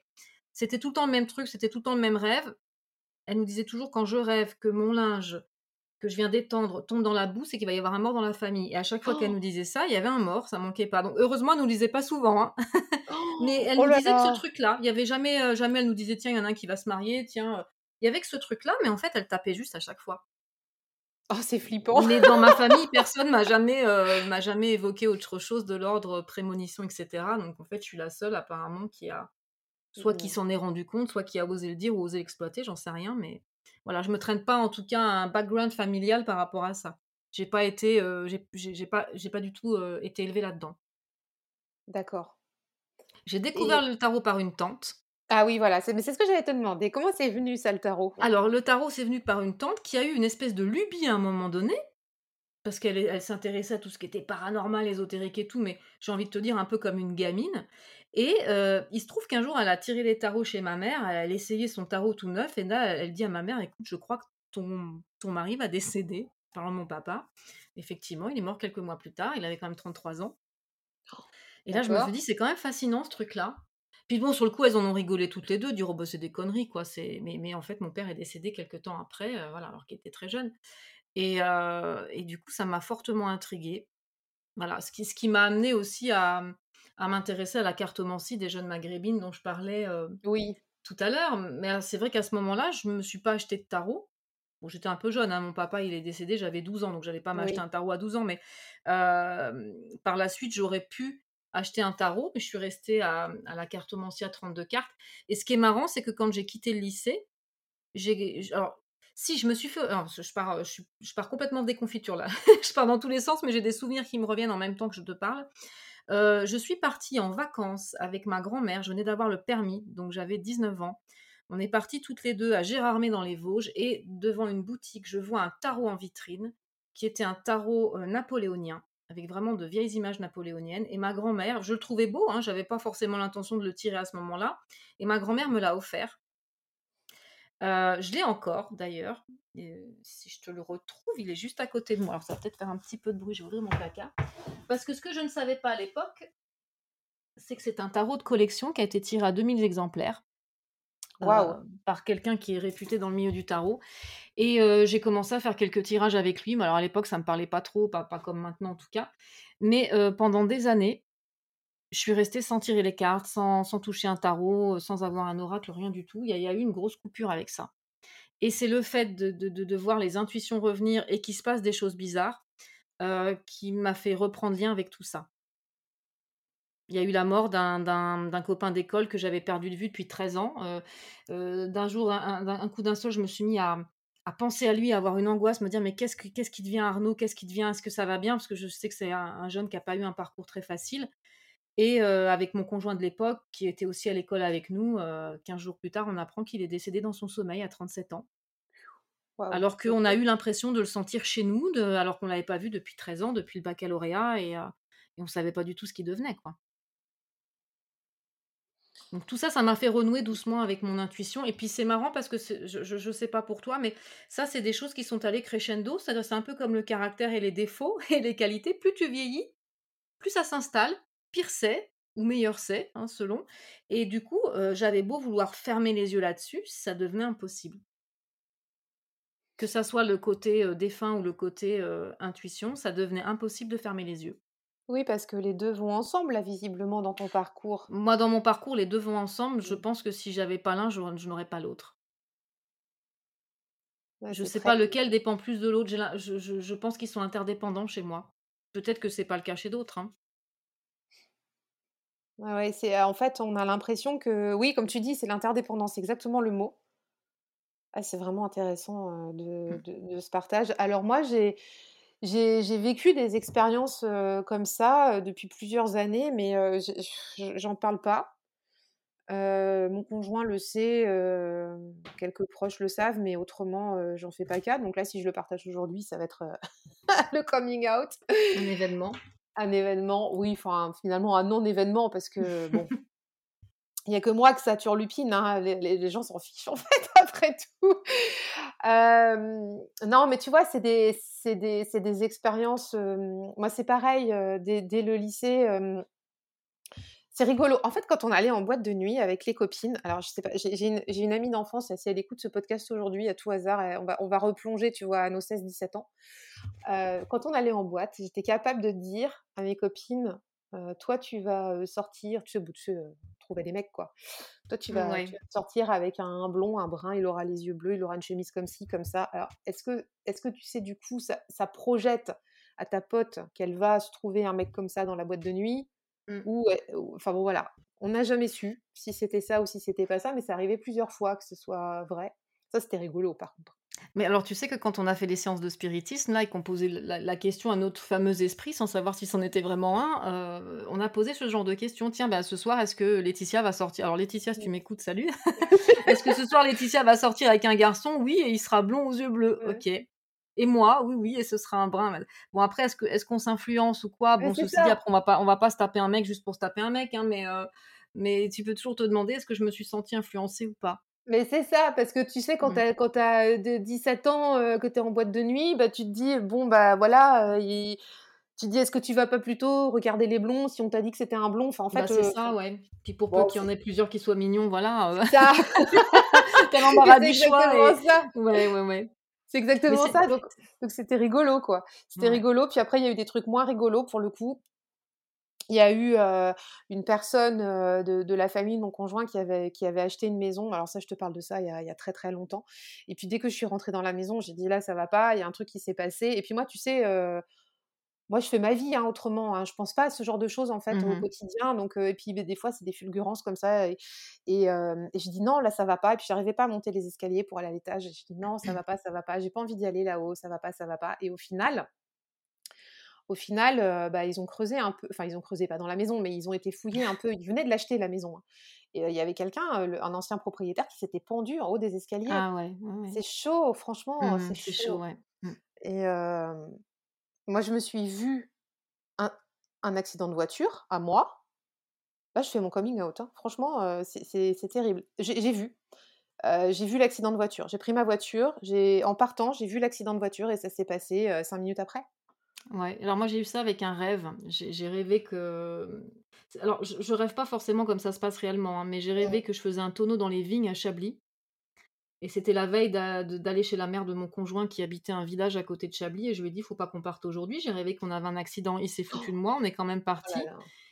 c'était tout le temps le même truc, c'était tout le temps le même rêve. Elle nous disait toujours: «Quand je rêve que mon linge que je viens d'étendre tombe dans la boue, c'est qu'il va y avoir un mort dans la famille» et à chaque fois qu'elle nous disait ça, il y avait un mort, ça manquait pas. Donc heureusement, elle nous disait pas souvent, hein, [laughs] mais elle Oh nous là disait que ce là! truc-là. Il y avait jamais, heu, jamais elle nous disait: «Tiens, il y en a un qui va se marier, tiens», heu, il y avait que ce truc-là, mais en fait, elle tapait juste à chaque fois. Oh, c'est flippant. Mais dans ma [laughs] famille, personne m'a jamais, heu, m'a jamais évoqué autre chose de l'ordre prémonition et cetera. Donc en fait, je suis la seule apparemment qui a Soit qui Mmh. s'en est rendu compte, soit qui a osé le dire ou osé l'exploiter, j'en sais rien, mais voilà, je me traîne pas en tout cas un background familial par rapport à ça. J'ai pas été, heu, j'ai pas j'ai pas du tout, été élevée là-dedans. D'accord J'ai découvert et le tarot par une tante. Ah oui, voilà, c'est mais c'est ce que j'allais te demander. Comment c'est venu ça, le tarot? Alors le tarot, c'est venu par une tante qui a eu une espèce de lubie à un moment donné, parce qu'elle elle s'intéressait à tout ce qui était paranormal, ésotérique et tout, mais j'ai envie de te dire un peu comme une gamine et heu, il se trouve qu'un jour, elle a tiré les tarots chez ma mère, elle a essayé son tarot tout neuf et là, elle dit à ma mère: «Écoute, je crois que ton ton mari va décéder», parlant de mon papa. Effectivement, il est mort quelques mois plus tard, il avait quand même 33 ans et là, je me suis dit: «C'est quand même fascinant ce truc-là». Puis bon, sur le coup, elles en ont rigolé toutes les 2, dire: «Oh bah, c'est des conneries quoi, c'est» mais mais en fait, mon père est décédé quelque temps après, heu, voilà, alors qu'il était très jeune et heu et du coup, ça m'a fortement intriguée. Voilà, ce qui ce qui m'a amené aussi à, à m'intéresser à la cartomancie des jeunes maghrébines dont je parlais, heu, Oui, tout à l'heure. Mais, c'est vrai qu'à ce moment-là, je me suis pas acheté de tarot. Bon, j'étais un peu jeune, hein, mon papa, il est décédé, j'avais 12 ans, donc j'allais pas m'acheter oui. un tarot à 12 ans, mais, par la suite, j'aurais pu acheter un tarot, mais je suis restée à, la cartomancie à 32 cartes et ce qui est marrant, c'est que quand j'ai quitté le lycée, j'ai si je me suis fait je pars, je pars complètement de déconfiture là. [laughs] Je pars dans tous les sens, mais j'ai des souvenirs qui me reviennent en même temps que je te parle. Heu, je suis partie en vacances avec ma grand-mère, je venais d'avoir le permis, donc j'avais 19 ans. On est parties toutes les 2 à Gérardmer dans les Vosges et devant une boutique, je vois un tarot en vitrine qui était un tarot napoléonien avec vraiment de vieilles images napoléoniennes. Et ma grand-mère, je le trouvais beau, hein, j'avais pas forcément l'intention de le tirer à ce moment-là, et ma grand-mère me l'a offert. je l'ai encore d'ailleurs. si je te le retrouve, il est juste à côté de moi. Alors ça va peut-être faire un petit peu de bruit, je vais ouvrir mon placard. Parce que ce que je ne savais pas à l'époque, c'est que c'est un tarot de collection qui a été tiré à 2000 exemplaires. Par quelqu'un qui est réputé dans le milieu du tarot. Et j'ai commencé à faire quelques tirages avec lui. Mais alors à l'époque, ça me parlait pas trop, pas, comme maintenant en tout cas. Mais pendant des années, je suis restée sans tirer les cartes, sans, toucher un tarot, sans avoir un oracle, rien du tout. Il y, a eu une grosse coupure avec ça. Et c'est le fait de, de, voir les intuitions revenir et qu'il se passe des choses bizarres qui m'a fait reprendre lien avec tout ça. Il y a eu la mort d'un copain d'école que j'avais perdu de vue depuis 13 ans. Euh, euh, d'un jour, un, coup d'un seul, je me suis mis à, penser à lui, à avoir une angoisse, me dire mais qu'est-ce, qui devient Arnaud? Qu'est-ce qui devient? Est-ce que ça va bien? Parce que je sais que c'est un, jeune qui n'a pas eu un parcours très facile. Et euh, avec mon conjoint de l'époque, qui était aussi à l'école avec nous, 15 jours plus tard, on apprend qu'il est décédé dans son sommeil à 37 ans. Alors qu'on a eu l'impression de le sentir chez nous, alors qu'on ne l'avait pas vu depuis 13 ans, depuis le baccalauréat, et, et on ne savait pas du tout ce qu'il devenait. quoi. Donc tout ça, ça m'a fait renouer doucement avec mon intuition. Et puis c'est marrant parce que je ne sais pas pour toi, mais ça, c'est des choses qui sont allées crescendo. C'est un peu comme le caractère et les défauts [laughs] et les qualités. Plus tu vieillis, plus ça s'installe, pire c'est, ou meilleur c'est, hein, selon. Et du coup, euh, j'avais beau vouloir fermer les yeux là-dessus, ça devenait impossible. Que ça soit le côté euh, défunt ou le côté euh, intuition, ça devenait impossible de fermer les yeux. Oui, parce que les deux vont ensemble, là, visiblement, dans ton parcours. Moi, dans mon parcours, les deux vont ensemble. Je mmh. pense que si j'avais pas l'un, je, n'aurais pas l'autre. Je ne sais pas lequel dépend plus de l'autre. Je, pense qu'ils sont interdépendants chez moi. Peut-être que c'est pas le cas chez d'autres. Hein. Ouais, c'est en fait, on a l'impression que, oui, comme tu dis, c'est l'interdépendance, c'est exactement le mot. Ah, c'est vraiment intéressant de, mmh. de, de, ce partage. Alors moi, j'ai j'ai vécu des expériences comme ça depuis plusieurs années, mais j'en parle pas. mon conjoint le sait, quelques proches le savent, mais autrement, j'en fais pas cas. Donc là, si je le partage aujourd'hui, ça va être [laughs] le coming out. Un événement. Un événement, oui, enfin finalement un non-événement parce que bon, il n'y a que moi que ça turlupine, hein, les, les, gens s'en fichent en [laughs] fait après tout. non, mais tu vois, c'est des, des, des, expériences. moi, c'est pareil, dès, le lycée. c'est rigolo. En fait, quand on allait en boîte de nuit avec les copines, alors je sais pas, j'ai une, une, amie d'enfance, si elle écoute ce podcast aujourd'hui, à tout hasard, on va, on va replonger, tu vois, à nos 16-17 ans. quand on allait en boîte, j'étais capable de dire à mes copines, toi, tu vas sortir, tu sais, bout de trouver des mecs, quoi. Toi, tu vas, sortir avec un blond, un brun, il aura les yeux bleus, il aura une chemise comme ci, comme ça. Alors, est-ce que, est que tu sais, du coup, ça, projette à ta pote qu'elle va se trouver un mec comme ça dans la boîte de nuit mmh. Ou, enfin bon, voilà. On n'a jamais su si c'était ça ou si c'était pas ça, mais ça arrivait plusieurs fois que ce soit vrai. Ça, c'était rigolo, par contre. Mais alors, tu sais que quand on a fait les séances de spiritisme, là, et qu'on posait la, question à notre fameux esprit, sans savoir si c'en était vraiment un, euh, on a posé ce genre de questions. Tiens, bah, ce soir, est-ce que Laetitia va sortir? Alors, Laetitia, si tu m'écoutes, salut. [laughs] [laughs] est-ce que ce soir, Laetitia va sortir avec un garçon? Oui, et il sera blond aux yeux bleus. Ok. Et moi, oui, oui, et ce sera un brun. Bon, après, est-ce, que, est-ce qu'on s'influence ou quoi? Bon, ceci dit, après, on va pas, on va pas se taper un mec juste pour se taper un mec, hein, mais, euh, mais tu peux toujours te demander est-ce que je me suis sentie influencée ou pas? Mais c'est ça, parce que tu sais, quand mmh. tu as, 17 ans, que tu es en boîte de nuit, bah, tu te dis, bon, bah voilà, tu te dis, est-ce que tu vas pas plutôt regarder les blonds si on t'a dit que c'était un blond? Enfin, en fait, bah, C'est ça, ouais. Puis pour peu qu'il y en ait plusieurs qui soient mignons, voilà. Ça [laughs] embarras du choix. C'est ça. Ouais, ouais, ouais. C'est exactement ça, donc c'était rigolo, quoi. C'était rigolo, puis après, il y a eu des trucs moins rigolos, pour le coup il y a eu une personne de, la famille de mon conjoint qui avait, qui avait acheté une maison. Alors ça, je te parle de ça il y, a, très très longtemps. Et puis dès que je suis rentrée dans la maison, j'ai dit là, ça va pas, il y a un truc qui s'est passé. Et puis moi, tu sais, moi, je fais ma vie hein, autrement. Hein. Je pense pas à ce genre de choses en fait au mmh quotidien. Donc, et puis des fois, c'est des fulgurances comme ça. Et, et, je dis non, là, ça va pas. Et puis j'arrivais pas à monter les escaliers pour aller à l'étage. Et je dis non, ça va pas, ça va pas. J'ai pas envie d'y aller là-haut, ça va pas, ça va pas. Et au final, au final, bah, ils ont creusé un peu, enfin ils ont creusé pas dans la maison, mais ils ont été fouillés un peu. Ils venaient de l'acheter la maison. Hein. Et il y avait quelqu'un, un ancien propriétaire, qui s'était pendu en haut des escaliers. Ah ouais, C'est chaud, franchement, mmh c'est chaud. ouais. Mmh. Et moi, je me suis vue un, un accident de voiture à moi. Là, je fais mon coming out. hein. Franchement, c'est terrible. J'ai vu. j'ai vu l'accident de voiture. J'ai pris ma voiture. En partant, j'ai vu l'accident de voiture et ça s'est passé cinq minutes après. Ouais, alors moi j'ai eu ça avec un rêve. J'ai rêvé que. Alors je, je rêve pas forcément comme ça se passe réellement, hein, mais j'ai rêvé que je faisais un tonneau dans les vignes à Chablis. Et c'était la veille d'aller chez la mère de mon conjoint qui habitait un village à côté de Chablis. Et je lui ai dit, faut pas qu'on parte aujourd'hui. J'ai rêvé qu'on avait un accident. Il s'est foutu de moi. On est quand même Oh parti.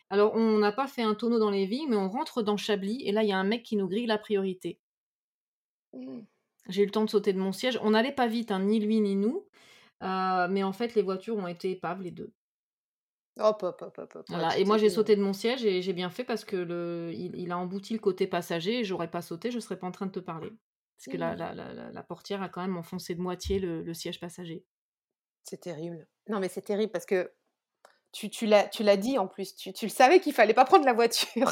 Alors, on n'a pas fait un tonneau dans les vignes, mais on rentre dans Chablis. Et là, il y a un mec qui nous grille la priorité. Mmh. J'ai eu le temps de sauter de mon siège. On n'allait pas vite, hein, ni lui ni nous. Euh, mais en fait, les voitures ont été épaves, les deux. Hop, hop, hop, hop, Voilà. Et moi, j'ai sauté de mon siège et j'ai bien fait parce que le, il, il a embouti le côté passager et j'aurais pas sauté, je serais pas en train de te parler. Parce que la, Mmh. la, la, la- la portière a quand même enfoncé de moitié le, le siège passager. C'est terrible. Non, mais c'est terrible parce que tu, tu l'as dit en plus. Tu, tu le savais qu'il fallait pas prendre la voiture.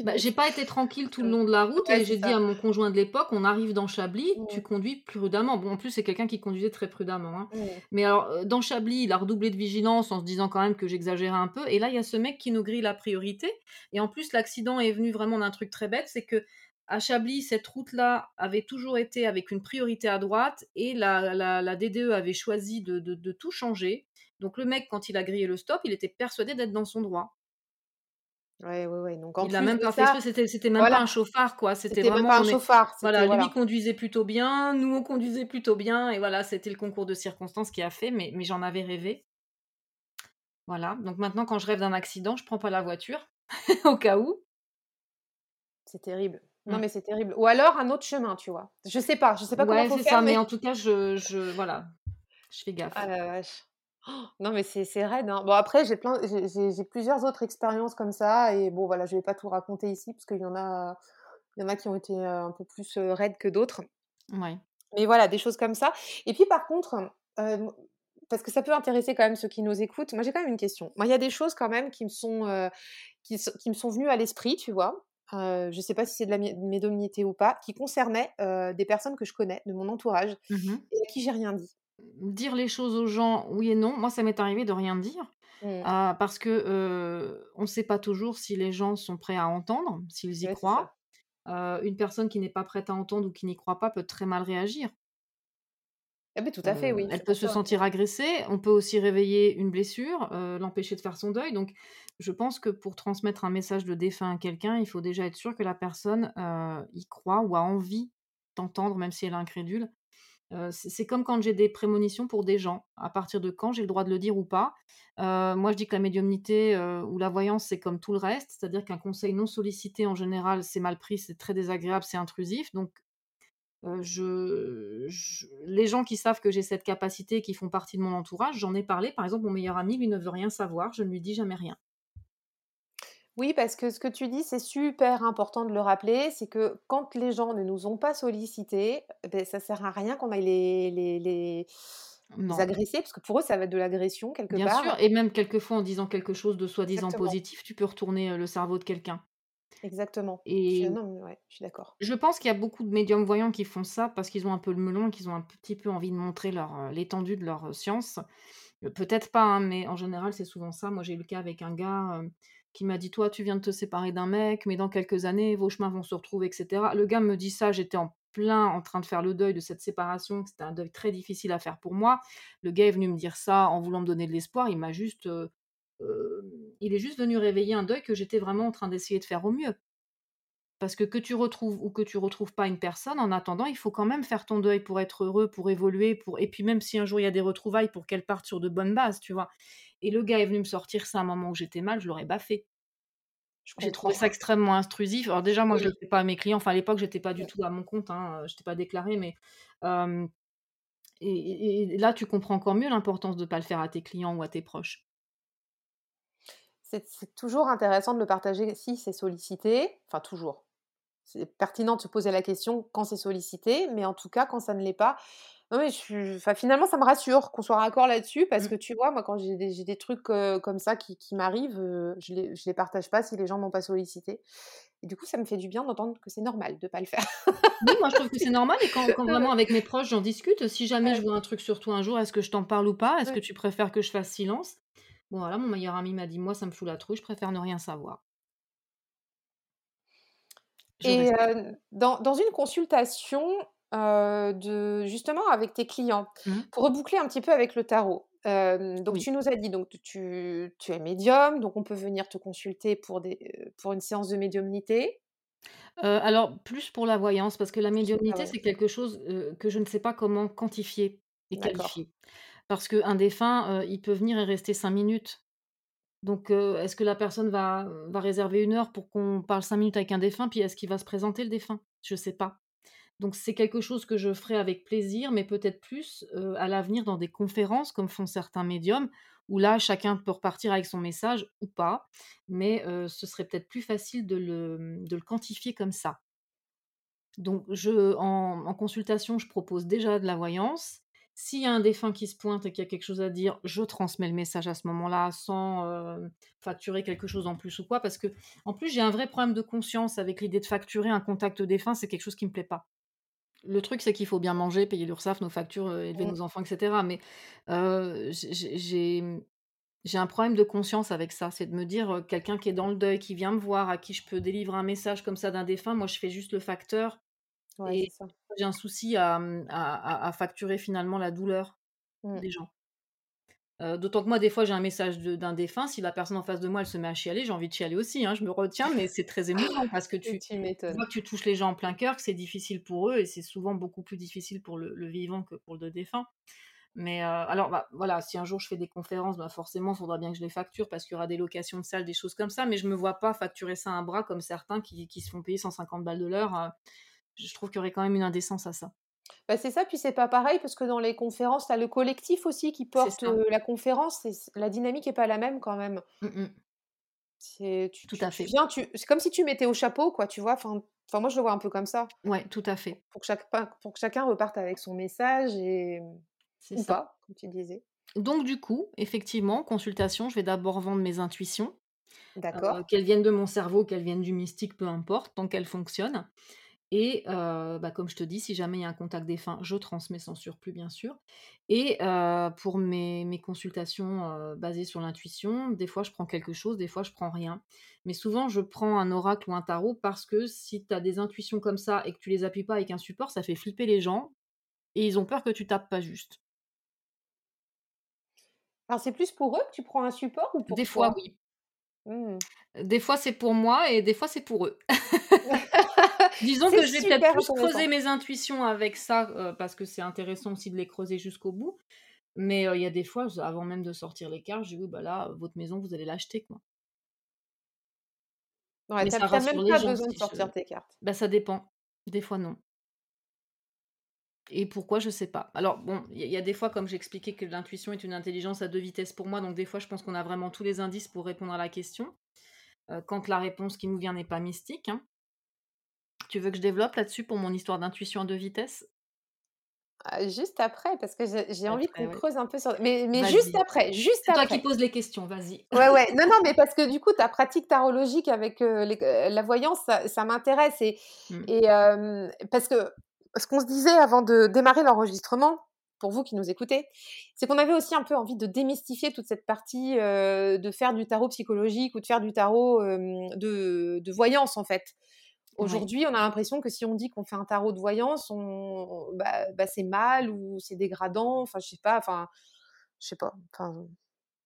Bah, j'ai pas été tranquille tout le long de la route Ouais, et j'ai dit à mon conjoint de l'époque, on arrive dans Chablis, tu conduis prudemment. Bon, en plus, c'est quelqu'un qui conduisait très prudemment. hein. Mmh. Mais alors, euh, dans Chablis, il a redoublé de vigilance en se disant quand même que j'exagérais un peu. Et là, il y a ce mec qui nous grille la priorité. Et en plus, l'accident est venu vraiment d'un truc très bête, c'est que à Chablis, cette route-là avait toujours été avec une priorité à droite et la, la, la DDE avait choisi de, de, de tout changer. Donc le mec, quand il a grillé le stop, il était persuadé d'être dans son droit. Ouais, ouais, ouais. Donc en Il l'a même pas fait ça, c'était, c'était même voilà, pas un chauffard, quoi. C'était c'était même vraiment, pas un est, chauffard. voilà, lui conduisait plutôt bien, nous on conduisait plutôt bien, et voilà, c'était le concours de circonstances qui a fait, mais, mais j'en avais rêvé. Voilà, donc maintenant quand je rêve d'un accident, je prends pas la voiture, [laughs] au cas où. C'est terrible. Non, Mm. mais c'est terrible. Ou alors un autre chemin, tu vois. Je sais pas. Je sais pas comment Ouais, faut c'est faire, ça, mais mais en tout cas, je, je, voilà, je fais gaffe. ah la vache. Oh, non, mais c'est raide. hein. Bon après, j'ai plein, j'ai plusieurs autres expériences comme ça et bon voilà, je vais pas tout raconter ici parce qu'il y en a, il y en a qui ont été euh, un peu plus euh, raides que d'autres. Ouais. Mais voilà, des choses comme ça. Et puis par contre, euh, parce que ça peut intéresser quand même ceux qui nous écoutent, moi j'ai quand même une question. Moi, il y a des choses quand même qui me sont, euh, qui, me sont venues à l'esprit, tu vois. Euh, je sais pas si c'est de la mé- médiumnité ou pas, qui concernaient des personnes que je connais, de mon entourage, Mhm. et à qui j'ai rien dit. Dire les choses aux gens, oui et non. Moi, ça m'est arrivé de rien dire. Mm. euh, parce que euh, on ne sait pas toujours si les gens sont prêts à entendre, s'ils y Ouais, c'est croient. ça. Une personne qui n'est pas prête à entendre ou qui n'y croit pas peut très mal réagir. Ah tout à fait, oui. elle c'est peut pour se ça. sentir agressée, on peut aussi réveiller une blessure, l'empêcher de faire son deuil. Donc, je pense que pour transmettre un message de défunt à quelqu'un, il faut déjà être sûr que la personne y croit ou a envie d'entendre, même si elle est incrédule. C'est comme quand j'ai des prémonitions pour des gens. À partir de quand j'ai le droit de le dire ou pas Moi, je dis que la médiumnité ou la voyance, c'est comme tout le reste, c'est-à-dire qu'un conseil non sollicité, en général, c'est mal pris, c'est très désagréable, c'est intrusif. Donc, les gens qui savent que j'ai cette capacité, qui font partie de mon entourage, j'en ai parlé. Par exemple, mon meilleur ami, lui, ne veut rien savoir. Je ne lui dis jamais rien. Oui, parce que ce que tu dis, c'est super important de le rappeler, c'est que quand les gens ne nous ont pas sollicités, ben, ça sert à rien qu'on aille les, les, les, les Non. agresser, parce que pour eux, ça va être de l'agression quelque Bien sûr, part. et même quelquefois en disant quelque chose de soi-disant positif, tu peux retourner euh, le cerveau de quelqu'un. exactement. Je, Et non, mais ouais, je suis d'accord. je pense qu'il y a beaucoup de médiums voyants qui font ça parce qu'ils ont un peu le melon et qu'ils ont un petit peu envie de montrer leur, euh, l'étendue de leur euh, science. Peut-être pas, hein, mais en général, c'est souvent ça. Moi, j'ai eu le cas avec un gars euh, qui m'a dit Toi, tu viens de te séparer d'un mec, mais dans quelques années, vos chemins vont se retrouver, etc. Le gars me dit ça, j'étais en plein en train de faire le deuil de cette séparation, c'était un deuil très difficile à faire pour moi. Le gars est venu me dire ça en voulant me donner de l'espoir. Il m'a juste. il est juste venu réveiller un deuil que j'étais vraiment en train d'essayer de faire au mieux. Parce que que tu retrouves ou que tu retrouves pas une personne, en attendant, il faut quand même faire ton deuil pour être heureux, pour évoluer, pour et puis même si un jour il y a des retrouvailles, pour qu'elles partent sur de bonnes bases, tu vois. Et le gars est venu me sortir ça à un moment où j'étais mal, je l'aurais baffé. Je J'ai trouvé ça extrêmement intrusif. Alors déjà, moi, je Oui, le fais pas à mes clients. Enfin, à l'époque, j'étais pas du oui. tout à mon compte, hein, euh, j'étais pas déclarée, mais euh, et, là, tu comprends encore mieux l'importance de pas le faire à tes clients ou à tes proches. C'est c'est toujours intéressant de le partager si c'est sollicité. Enfin, toujours. C'est pertinent de se poser la question quand c'est sollicité, mais en tout cas, quand ça ne l'est pas, Oui, je enfin, finalement, ça me rassure qu'on soit raccord là-dessus parce Mmh. que tu vois, moi, quand j'ai des trucs, comme ça qui qui m'arrivent, je les je les partage pas si les gens m'ont pas sollicité et du coup, ça me fait du bien d'entendre que c'est normal de pas le faire. Oui, moi je trouve que c'est normal et quand [laughs] vraiment avec mes proches j'en discute, si jamais je vois un truc sur toi un jour, est-ce que je t'en parle ou pas? Est-ce que tu préfères que je fasse silence? Bon voilà, mon meilleur ami m'a dit: «Moi ça me fout la trouille, je préfère ne rien savoir». Je et dans une consultation, de justement avec tes clients, Mmh. pour reboucler un petit peu avec le tarot, hem, donc Oui. tu nous as dit donc tu tu es médium, donc on peut venir te consulter pour des, pour une séance de médiumnité, alors plus pour la voyance, parce que la médiumnité, c'est quelque chose, que je ne sais pas comment quantifier et qualifier. Parce qu'un défunt, il peut venir et rester 5 minutes. Donc, est-ce que la personne va, va réserver une heure pour qu'on parle 5 minutes avec un défunt? Puis est-ce qu'il va se présenter le défunt? Je sais pas. Donc c'est quelque chose que je ferai avec plaisir, mais peut-être plus, à l'avenir dans des conférences comme font certains médiums, où là chacun peut repartir avec son message ou pas. Mais, ce serait peut-être plus facile de le, quantifier comme ça. Donc je en consultation, je propose déjà de la voyance. S'il y a un défunt qui se pointe et qu'il y a quelque chose à dire, je transmets le message à ce moment-là sans, facturer quelque chose en plus ou quoi. Parce que en plus, j'ai un vrai problème de conscience avec l'idée de facturer un contact défunt, c'est quelque chose qui me plaît pas. Le truc, c'est qu'il faut bien manger, payer l'URSSAF, nos factures, heu, élever nos enfants et cetera. Mais, heu, j'ai j'ai j'ai, j'ai un problème de conscience avec ça. C'est de me dire, heu, quelqu'un qui est dans le deuil, qui vient me voir, à qui je peux délivrer un message comme ça d'un défunt, moi je fais juste le facteur Ouais, et c'est ça. j'ai un souci à, à à à facturer finalement la douleur Mmh. des gens. Heu, d'autant que moi, des fois, j'ai un message d'un défunt, si la personne en face de moi, elle se met à chialer, j'ai envie de chialer aussi, hein. Je me retiens, mais c'est très émouvant parce que [laughs] tu Tu tu m'étonnes. vois que tu touches les gens en plein cœur, que c'est difficile pour eux et c'est souvent beaucoup plus difficile pour le le vivant que pour le défunt. Mais, heu, alors, bah, voilà, si un jour je fais des conférences, bah, forcément, il faudra bien que je les facture parce qu'il y aura des locations de salles, des choses comme ça, mais je me vois pas facturer ça à un bras comme certains qui qui se font payer 150 balles de l'heure, heu, je trouve qu'il y aurait quand même une indécence à ça. Bah, c'est ça, puis c'est pas pareil parce que dans les conférences, tu as le collectif aussi qui porte, la conférence et la dynamique est pas la même quand même. Mmh mh. C'est tu Tout tu à tu fait. viens, tu c'est comme si tu mettais au chapeau quoi, tu vois? Enfin enfin moi je le vois un peu comme ça. Ouais, tout à fait. Pour que chaque pour que chacun reparte avec son message et C'est ou ça. pas, comme tu disais. Donc du coup, effectivement, consultation, je vais d'abord vendre mes intuitions, D'accord. qu'elles viennent de mon cerveau, qu'elles viennent du mystique, peu importe, tant qu'elles fonctionnent et bah, comme je te dis, si jamais il y a un contact défunt, je transmets sans surplus, bien sûr et pour mes mes consultations, basées sur l'intuition, des fois je prends quelque chose, des fois je prends rien. Mais souvent je prends un oracle ou un tarot parce que si tu as des intuitions comme ça et que tu les appuies pas avec un support, ça fait flipper les gens et ils ont peur que tu tapes pas juste. Alors c'est plus pour eux que tu prends un support ou pour Des fois oui. Mmh. Des fois, c'est pour moi et des fois, c'est pour eux. Disons que je vais peut-être plus creuser mes intuitions avec ça, heu, parce que c'est intéressant aussi de les creuser jusqu'au bout. Mais, heu, il y a des fois, avant même de sortir les cartes, je dis: «Oui, bah, là, votre maison, vous allez l'acheter, quoi». Ouais, Mais tu as ça tu as rassure même pas gens besoin de je sortir tes cartes. bah, ça dépend. Des fois, non. Et pourquoi, je sais pas. Alors bon, il y a il y a des fois, comme j'expliquais, que l'intuition est une intelligence à 2 vitesses pour moi, donc des fois, je pense qu'on a vraiment tous les indices pour répondre à la question, heu, quand la réponse qui nous vient n'est pas mystique, hein. Tu veux que je développe là-dessus pour mon histoire d'intuition à 2 vitesses? Ah, juste après, parce que j'ai envie Après, qu'on ouais. creuse un peu sur mais mais juste après, juste C'est toi qui après. poses les questions, vas-y. Ouais, ouais. Non, non, [laughs] mais parce que du coup, ta pratique tarologique avec, les q la voyance, ça ça m'intéresse et Mmh. et parce que ce qu'on se disait avant de démarrer l'enregistrement, pour vous qui nous écoutez, c'est qu'on avait aussi un peu envie de démystifier toute cette partie, heu, de faire du tarot psychologique ou de faire du tarot, de de voyance, en fait. Aujourd'hui, on a l'impression que si on dit qu'on fait un tarot de voyance, on bah bah, c'est mal ou c'est dégradant, enfin, je sais pas, enfin, je sais pas, enfin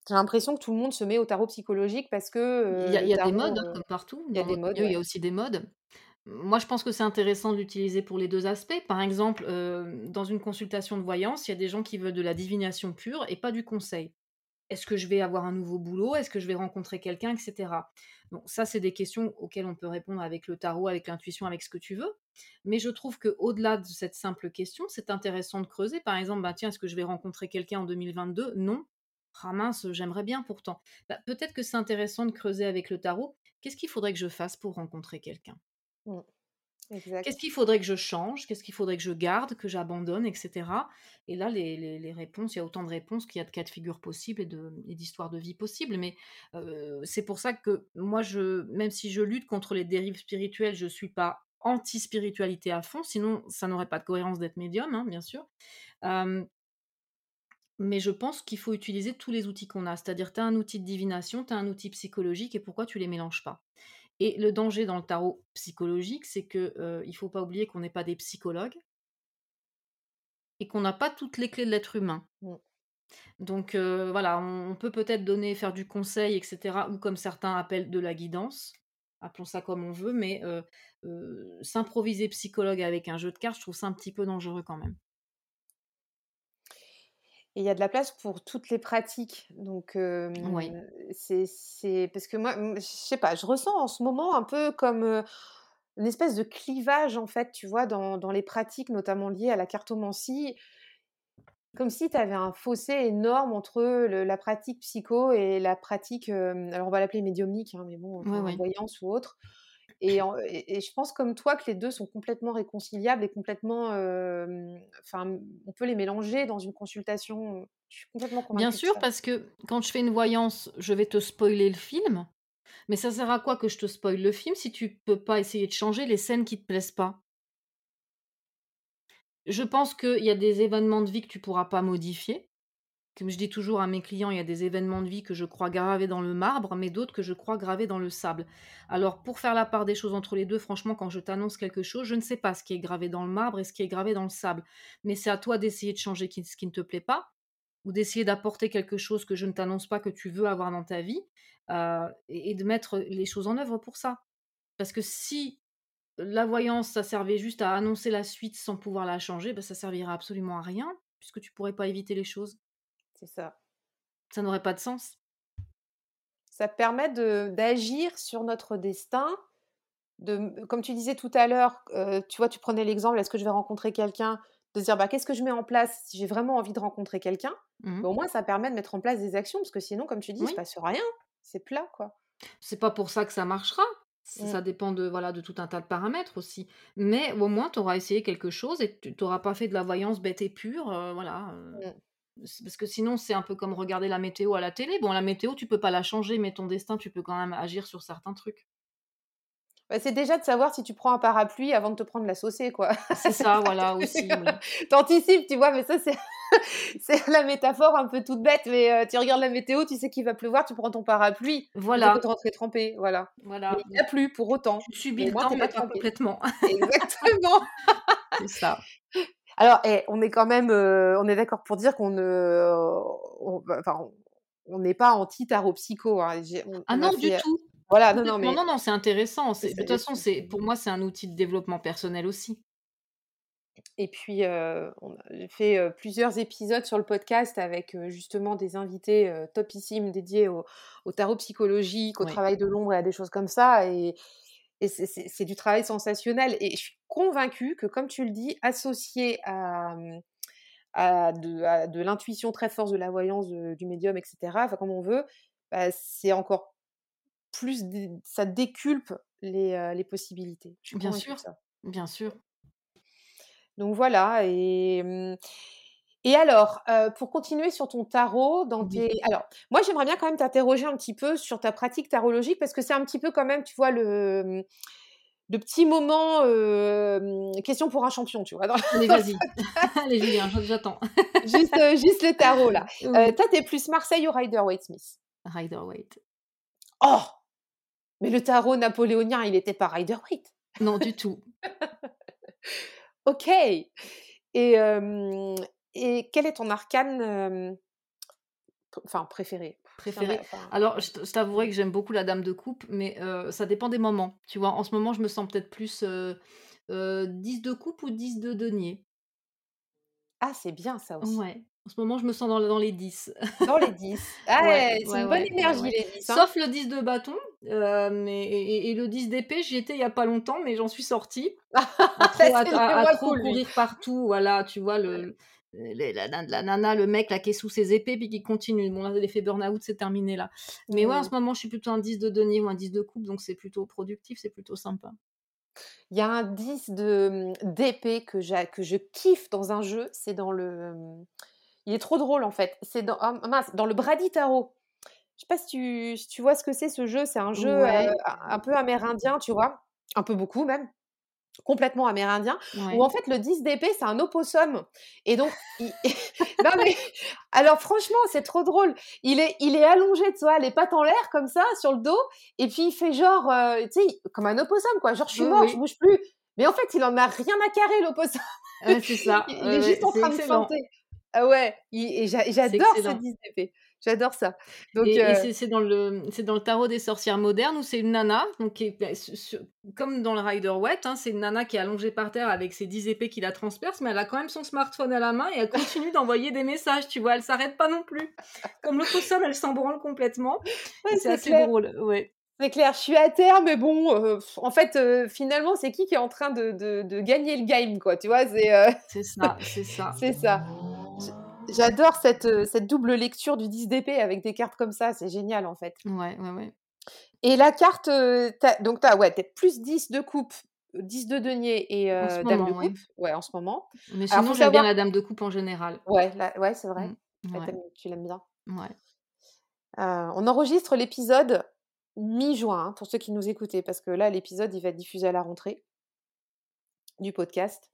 j'ai l'impression que tout le monde se met au tarot psychologique parce que, Il y a il le y a des modes, hein, heu, comme partout. il y a des modes, milieu, il y a aussi des modes. Moi, je pense que c'est intéressant de l'utiliser pour les 2 aspects. Par exemple, hem, dans une consultation de voyance, il y a des gens qui veulent de la divination pure et pas du conseil. Est-ce que je vais avoir un nouveau boulot? Est-ce que je vais rencontrer quelqu'un? Et cetera. Bon, ça, c'est des questions auxquelles on peut répondre avec le tarot, avec l'intuition, avec ce que tu veux. Mais je trouve qu'au-delà de cette simple question, c'est intéressant de creuser. Par exemple, bah, tiens, est-ce que je vais rencontrer quelqu'un en 2022? Non. Ah j'aimerais bien pourtant. Bah, peut-être que c'est intéressant de creuser avec le tarot. Qu'est-ce qu'il faudrait que je fasse pour rencontrer quelqu'un? Mmh. Qu'est-ce qu'il faudrait que je change? Qu'est-ce qu'il faudrait que je garde, que j'abandonne, etc. Et là, les, réponses, il y a autant de réponses qu'il y a de cas de figure possibles et, d'histoires de vie possibles. Mais c'est pour ça que moi, même si je lutte contre les dérives spirituelles, je ne suis pas anti-spiritualité à fond, sinon ça n'aurait pas de cohérence d'être médium, hein, bien sûr. mais je pense qu'il faut utiliser tous les outils qu'on a. C'est-à-dire, tu as un outil de divination, tu as un outil psychologique, et pourquoi tu les mélanges pas? Et le danger dans le tarot psychologique, c'est que ne il faut pas oublier qu'on n'est pas des psychologues et qu'on n'a pas toutes les clés de l'être humain. Mmh. Donc voilà, on, peut peut-être donner, faire du conseil, etc., ou comme certains appellent de la guidance appelons ça comme on veut, mais s'improviser psychologue avec un jeu de cartes, je trouve ça un petit peu dangereux quand même. Et il y a de la place pour toutes les pratiques. Donc, oui. c'est parce que moi, je sais pas, je ressens en ce moment un peu comme une espèce de clivage, en fait, tu vois, dans, dans les pratiques, notamment liées à la cartomancie comme si tu avais un fossé énorme entre la pratique psycho et la pratique, alors on va l'appeler médiumnique, hein, mais bon, voyance ou autre. Et, et, je pense comme toi que les deux sont complètement réconciliables et complètement, enfin, on peut les mélanger dans une consultation. Je suis complètement convaincue. Bien sûr, parce que quand je fais une voyance, je vais te spoiler le film. Mais ça sert à quoi que je te spoile le film si tu peux pas essayer de changer les scènes qui te plaisent pas? Je pense qu'il y a des événements de vie que tu pourras pas modifier. Comme je dis toujours à mes clients, il y a des événements de vie que je crois gravés dans le marbre, mais d'autres que je crois gravés dans le sable. Alors, pour faire la part des choses entre les deux, franchement, quand je t'annonce quelque chose, je ne sais pas ce qui est gravé dans le marbre et ce qui est gravé dans le sable. Mais c'est à toi d'essayer de changer ce qui ne te plaît pas, ou d'essayer d'apporter quelque chose que je ne t'annonce pas que tu veux avoir dans ta vie, euh, et de mettre les choses en œuvre pour ça. Parce que si la voyance, ça servait juste à annoncer la suite sans pouvoir la changer, bah, ça servira absolument à rien, puisque tu pourrais pas éviter les choses. C'est ça. Ça n'aurait pas de sens. Ça permet d'agir sur notre destin. De, comme tu disais tout à l'heure, euh, tu vois, tu prenais l'exemple, est-ce que je vais rencontrer quelqu'un De se dire, bah, qu'est-ce que je mets en place si j'ai vraiment envie de rencontrer quelqu'un? Mmh bah, Au moins, ça permet de mettre en place des actions, parce que sinon, comme tu dis, il ne se passe rien. C'est plat, quoi. C'est pas pour ça que ça marchera. Mmh. Ça dépend de, voilà, de tout un tas de paramètres aussi. Mais au moins, tu auras essayé quelque chose et tu n'auras pas fait de la voyance bête et pure. voilà. Mmh. Parce que sinon, c'est un peu comme regarder la météo à la télé. Bon, la météo, tu peux pas la changer, mais ton destin, tu peux quand même agir sur certains trucs. Bah, c'est déjà de savoir si tu prends un parapluie avant de te prendre la saucée, quoi. [laughs] C'est ça, voilà, aussi. [laughs] T'anticipes, tu vois, mais ça, [laughs] c'est... la métaphore un peu toute bête, mais euh, tu regardes la météo, tu sais qu'il va pleuvoir, tu prends ton parapluie. Voilà. Tu peux te rentrer trempé, voilà. Voilà. il n'y a plus pour autant. Tu subis le temps, pas complètement. Exactement. c'est ça. Alors, eh, on est quand même, euh, on est d'accord pour dire qu'on ne, enfin, on n'est pas anti tarot psycho. Hein. ah non, du tout. Voilà, non, non, mais... non, non, c'est intéressant. De toute façon, c'est pour moi, c'est un outil de développement personnel aussi. Et puis, on a fait plusieurs épisodes sur le podcast avec justement des invités topissimes dédiés au, tarot psychologique, au travail de l'ombre et à des choses comme ça. Et, c'est du travail sensationnel. Et je suis convaincue que, comme tu le dis, associé à, mmh, de, l'intuition très forte, de la voyance, du médium, etc., enfin, comme on veut, bah, c'est encore plus. ça déculpe les, les possibilités. Bien sûr. Ça. Bien sûr. Donc voilà, et, mmh, et alors, pour continuer sur ton tarot, dans tes... alors, moi j'aimerais bien quand même t'interroger un petit peu sur ta pratique tarologique, parce que c'est un petit peu quand même, tu vois, le, de petits moments mmh, question pour un champion, tu vois. Allez, [laughs] vas-y. Allez, Julien, j'attends. juste, juste le tarot, là. [laughs] toi, t'es plus Marseille ou Rider-Waite-Smith Rider-Waite. Oh Mais le tarot napoléonien, il n'était pas Rider-Waite Non, du tout. [laughs] Ok. Et, et quel est ton arcane enfin, préféré? Préféré. Alors, je, t'avouerai que j'aime beaucoup la dame de coupe, mais ça dépend des moments. Tu vois, en ce moment, je me sens peut-être plus 10 de coupe ou 10 de denier. Ah, c'est bien ça aussi. Ouais. En ce moment, je me sens dans, dans les 10. Dans les [laughs] 10. Ah, ouais, c'est une bonne énergie, les 10. Hein. Sauf le 10 de bâton. Euh, mais, et, le 10 d'épée, j'y étais il n'y a pas longtemps, mais j'en suis sortie. [laughs] à trop, courir partout. Voilà, tu vois, le, la, la, nana, le mec là, qui est sous ses épées, puis qui continue. Bon, l'effet burn-out, c'est terminé là. Mais ouais, en mmh. ce moment, je suis plutôt un 10 de denier ou un 10 de coupe, donc c'est plutôt productif, c'est plutôt sympa. Il y a un 10 de mmh, d'épée que que je kiffe dans un jeu, c'est dans le, mmh, il est trop drôle en fait, c'est dans ah mince, dans le Brady Tarot. Je sais pas si tu si tu vois ce que c'est ce jeu? C'est un jeu, Ouais, un un peu amérindien, tu vois? Un peu beaucoup même. Complètement amérindien, où en fait le 10 d'épée, c'est un opossum et donc il [laughs] non mais alors franchement, c'est trop drôle. Il est il est allongé, tu vois, les pattes en l'air comme ça sur le dos et puis il fait genre, heu, tu sais, comme un opossum quoi, genre: «Je suis Oui, mort, je oui. bouge plus». Mais en fait, il en a rien à carrer l'opossum. Ouais, c'est ça. [laughs] Il est ouais, juste en train de feinter. Ah ouais, il j'adore ce excellent. 10 d'épée. J'adore ça. Donc Et et heu c'est dans le c'est dans le tarot des sorcières modernes où c'est une nana, donc qui est bah, comme dans le Rider-Waite, hein, c'est une nana qui est allongée par terre avec ses 10 épées qui la transpercent, mais elle a quand même son smartphone à la main et elle continue d'envoyer des messages, tu vois? Elle s'arrête pas non plus. Comme l'autre elle s'en branle complètement ouais, c'est assez clair. drôle, ouais. C'est clair, je suis à terre, mais bon, heu, en fait, heu, finalement, c'est qui qui est en train de de de gagner le game, quoi, tu vois? C'est, C'est ça, c'est ça. [laughs] c'est ça. J'adore cette, heu, cette double lecture du 10 d'épée avec des cartes comme ça, c'est génial, en fait. Ouais, ouais, ouais. Et la carte, tu donc tu as ouais, plus 10 de coupe, 10 de denier et heu, dame de moment, coupe, ouais, en ce moment. Mais sinon, j'aime bien la dame de coupe en général. ouais, ouais, c'est vrai. Mmh. Ouais, tu l'aimes bien. ouais. On enregistre l'épisode mi-juin, hein, pour ceux qui nous écoutaient, parce que là, l'épisode, il va être diffusé à la rentrée. Du podcast.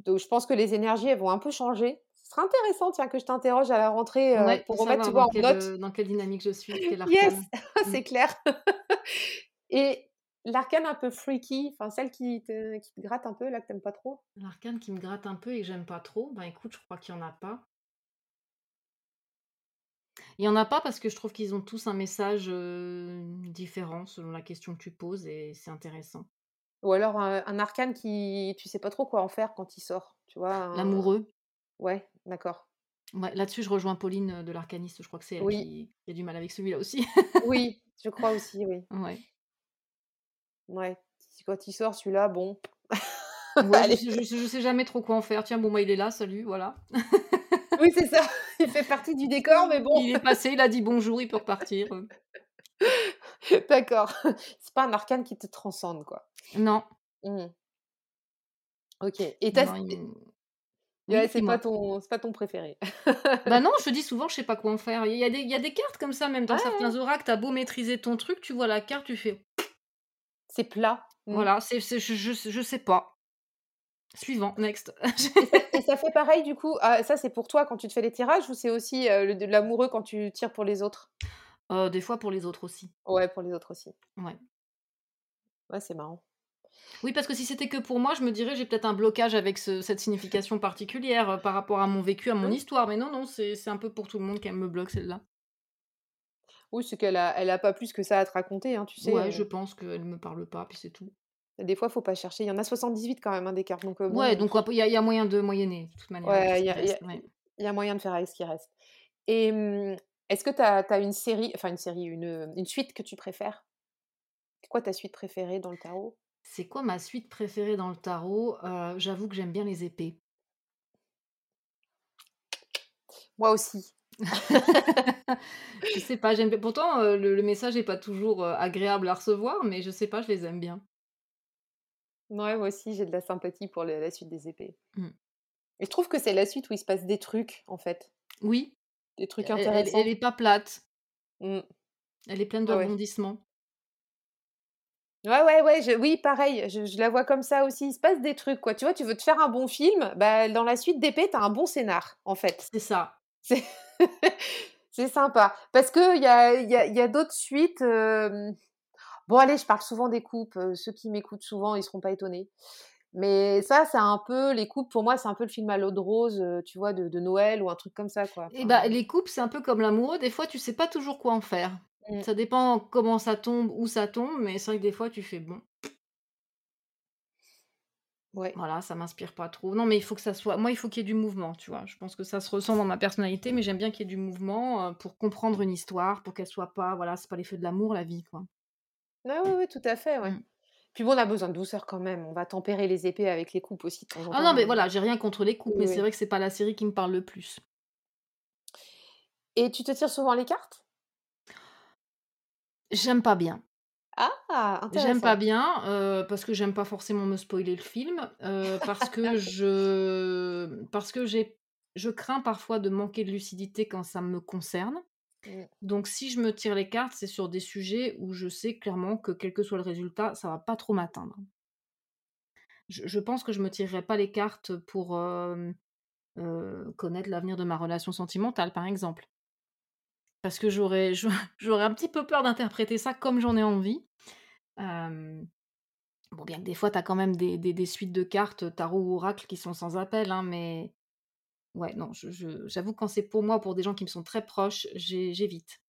Donc je pense que les énergies, elles vont un peu changer. Ce sera intéressant, tiens, que je t'interroge à la rentrée, Ouais, pour remettre, tu vois, en quelle, note. heu, dans quelle dynamique je suis, quel [laughs] Yes! [laughs] C'est clair. [laughs] Et l'arcane un peu freaky, enfin celle qui te qui te gratte un peu là, que tu pas trop? L'arcane qui me gratte un peu et que j'aime pas trop, ben écoute, je crois qu'il y en a pas. Il y en a pas parce que je trouve qu'ils ont tous un message, différent selon la question que tu poses et c'est intéressant. Ou alors un un arcane qui tu sais pas trop quoi en faire quand il sort, tu vois? Un L'amoureux, ouais, d'accord. ouais, là-dessus je rejoins Pauline, de l'arcaniste, je crois que c'est elle Oui, qui qui a du mal avec celui-là aussi. oui, [laughs] je crois aussi, oui. Ouais. Ouais, quand il sort celui-là, bon, [laughs] Ouais, je je je sais jamais trop quoi en faire. Tiens, bon, bah, il est là, salut, voilà. Oui, c'est ça, [laughs] il fait partie du décor, mais bon. Il est passé, il a dit bonjour, il peut repartir, heu. D'accord. C'est pas un arcane qui te transcende, quoi. Non, Mmh. OK et tu non, as non, il et me ouais, c'est pas ton c'est pas ton préféré. Bah, non, [laughs] je te dis souvent, je sais pas quoi en faire. Il y a des il y a des cartes comme ça, même dans Ouais, certains oracles, tu as beau maîtriser ton truc, tu vois la carte, tu fais: c'est plat. Mmh «Voilà, c'est c'est je je je sais pas. Suivant, next». et ça [laughs] fait pareil du coup ah ça c'est pour toi quand tu te fais les tirages ou c'est aussi, de l'amoureux quand tu tires pour les autres? Heu, des fois pour les autres aussi. Ouais, pour les autres aussi. Ouais. Ouais, c'est marrant. Oui, parce que si c'était que pour moi, je me dirais: «J'ai peut-être un blocage avec ce cette signification particulière, heu, par rapport à mon vécu, à mon histoire». Mais non, non, c'est c'est un peu pour tout le monde qu'elle me bloque celle-là. Oui, c'est qu'elle a elle a pas plus que ça à te raconter, hein, tu sais, Ouais, je pense qu'elle me parle pas, puis c'est tout. des fois faut pas chercher. Il y en a 78 quand même, hein, des cartes donc heu, Ouais, bon, donc il y a y a moyen de moyenner, de toute manière, avec tout ouais, ce il y qui a il y reste, a ouais. il y a moyen de faire avec ce qui reste et mmh, est-ce que tu as une série enfin une série, une, une suite que tu préfères? C'est quoi ta suite préférée dans le tarot? C'est quoi ma suite préférée dans le tarot? Heu, j'avoue que j'aime bien les épées. Moi aussi. [laughs] Je sais pas, j'aime bien pourtant, heu, le le message est pas toujours, heu, agréable à recevoir, mais je sais pas, je les aime bien. Ouais, moi aussi, j'ai de la sympathie pour le la suite des épées Mmh. et je trouve que c'est la suite où il se passe des trucs, en fait, Oui, des trucs elle elle elle intéressants. est pas plate, Mmh. elle est pleine de ouais. rebondissements. Ouais, ouais, ouais, je oui, pareil, je je la vois comme ça aussi. Il se passe des trucs, quoi. Tu vois, tu veux te faire un bon film, bah, dans la suite d'épée, tu as un bon scénar, en fait. C'est ça. C'est [laughs] c'est sympa parce qu'il y a y a y a d'autres suites, bon, allez, je parle souvent des coupes, heu, ceux qui m'écoutent souvent, ils seront pas étonnés. Mais ça, c'est un peu les coupes, pour moi, c'est un peu le film à l'eau de rose, heu, tu vois, de de Noël ou un truc comme ça, quoi. Et bah, Enfin, les couples, c'est un peu comme l'amoureux, des fois, tu sais pas toujours quoi en faire. Mmh, Ça dépend comment ça tombe, où ça tombe, mais c'est vrai que des fois, tu fais: «Bon, ouais. voilà, ça m'inspire pas trop». Non, mais il faut que ça soit moi, il faut qu'il y ait du mouvement, tu vois? Je pense que ça se ressent dans ma personnalité, mais j'aime bien qu'il y ait du mouvement, heu, pour comprendre une histoire, pour qu'elle soit pas voilà, c'est pas les feux de l'amour, la vie, quoi. Ouais, ouais, ouais, tout à fait, ouais. Mmh. Puis bon, on a besoin de douceur quand même. On va tempérer les épées avec les coupes aussi de temps en Ah non, temps, mais hein. voilà, j'ai rien contre les couples, Oui, mais c'est oui. vrai que c'est pas la série qui me parle le plus. Et tu te tires souvent les cartes? J'aime pas bien. Ah! J'aime pas Intéressant. bien, heu, parce que j'aime pas forcément me spoiler le film, heu, parce que [laughs] je parce que j'ai je crains parfois de manquer de lucidité quand ça me concerne. Mmh. Donc si je me tire les cartes, c'est sur des sujets où je sais clairement que quel que soit le résultat, ça va pas trop m'atteindre. Je je pense que je me tirerai pas les cartes pour, heu, connaître l'avenir de ma relation sentimentale, par exemple. Parce que j'aurais j'au [laughs] j'aurais un petit peu peur d'interpréter ça comme j'en ai envie. Bon, bien que des fois, tu as quand même des des des suites de cartes, tarot ou oracle qui sont sans appel, hein, mais ouais, non, j'avoue quand c'est pour moi, pour des gens qui me sont très proches, j'é j'évite.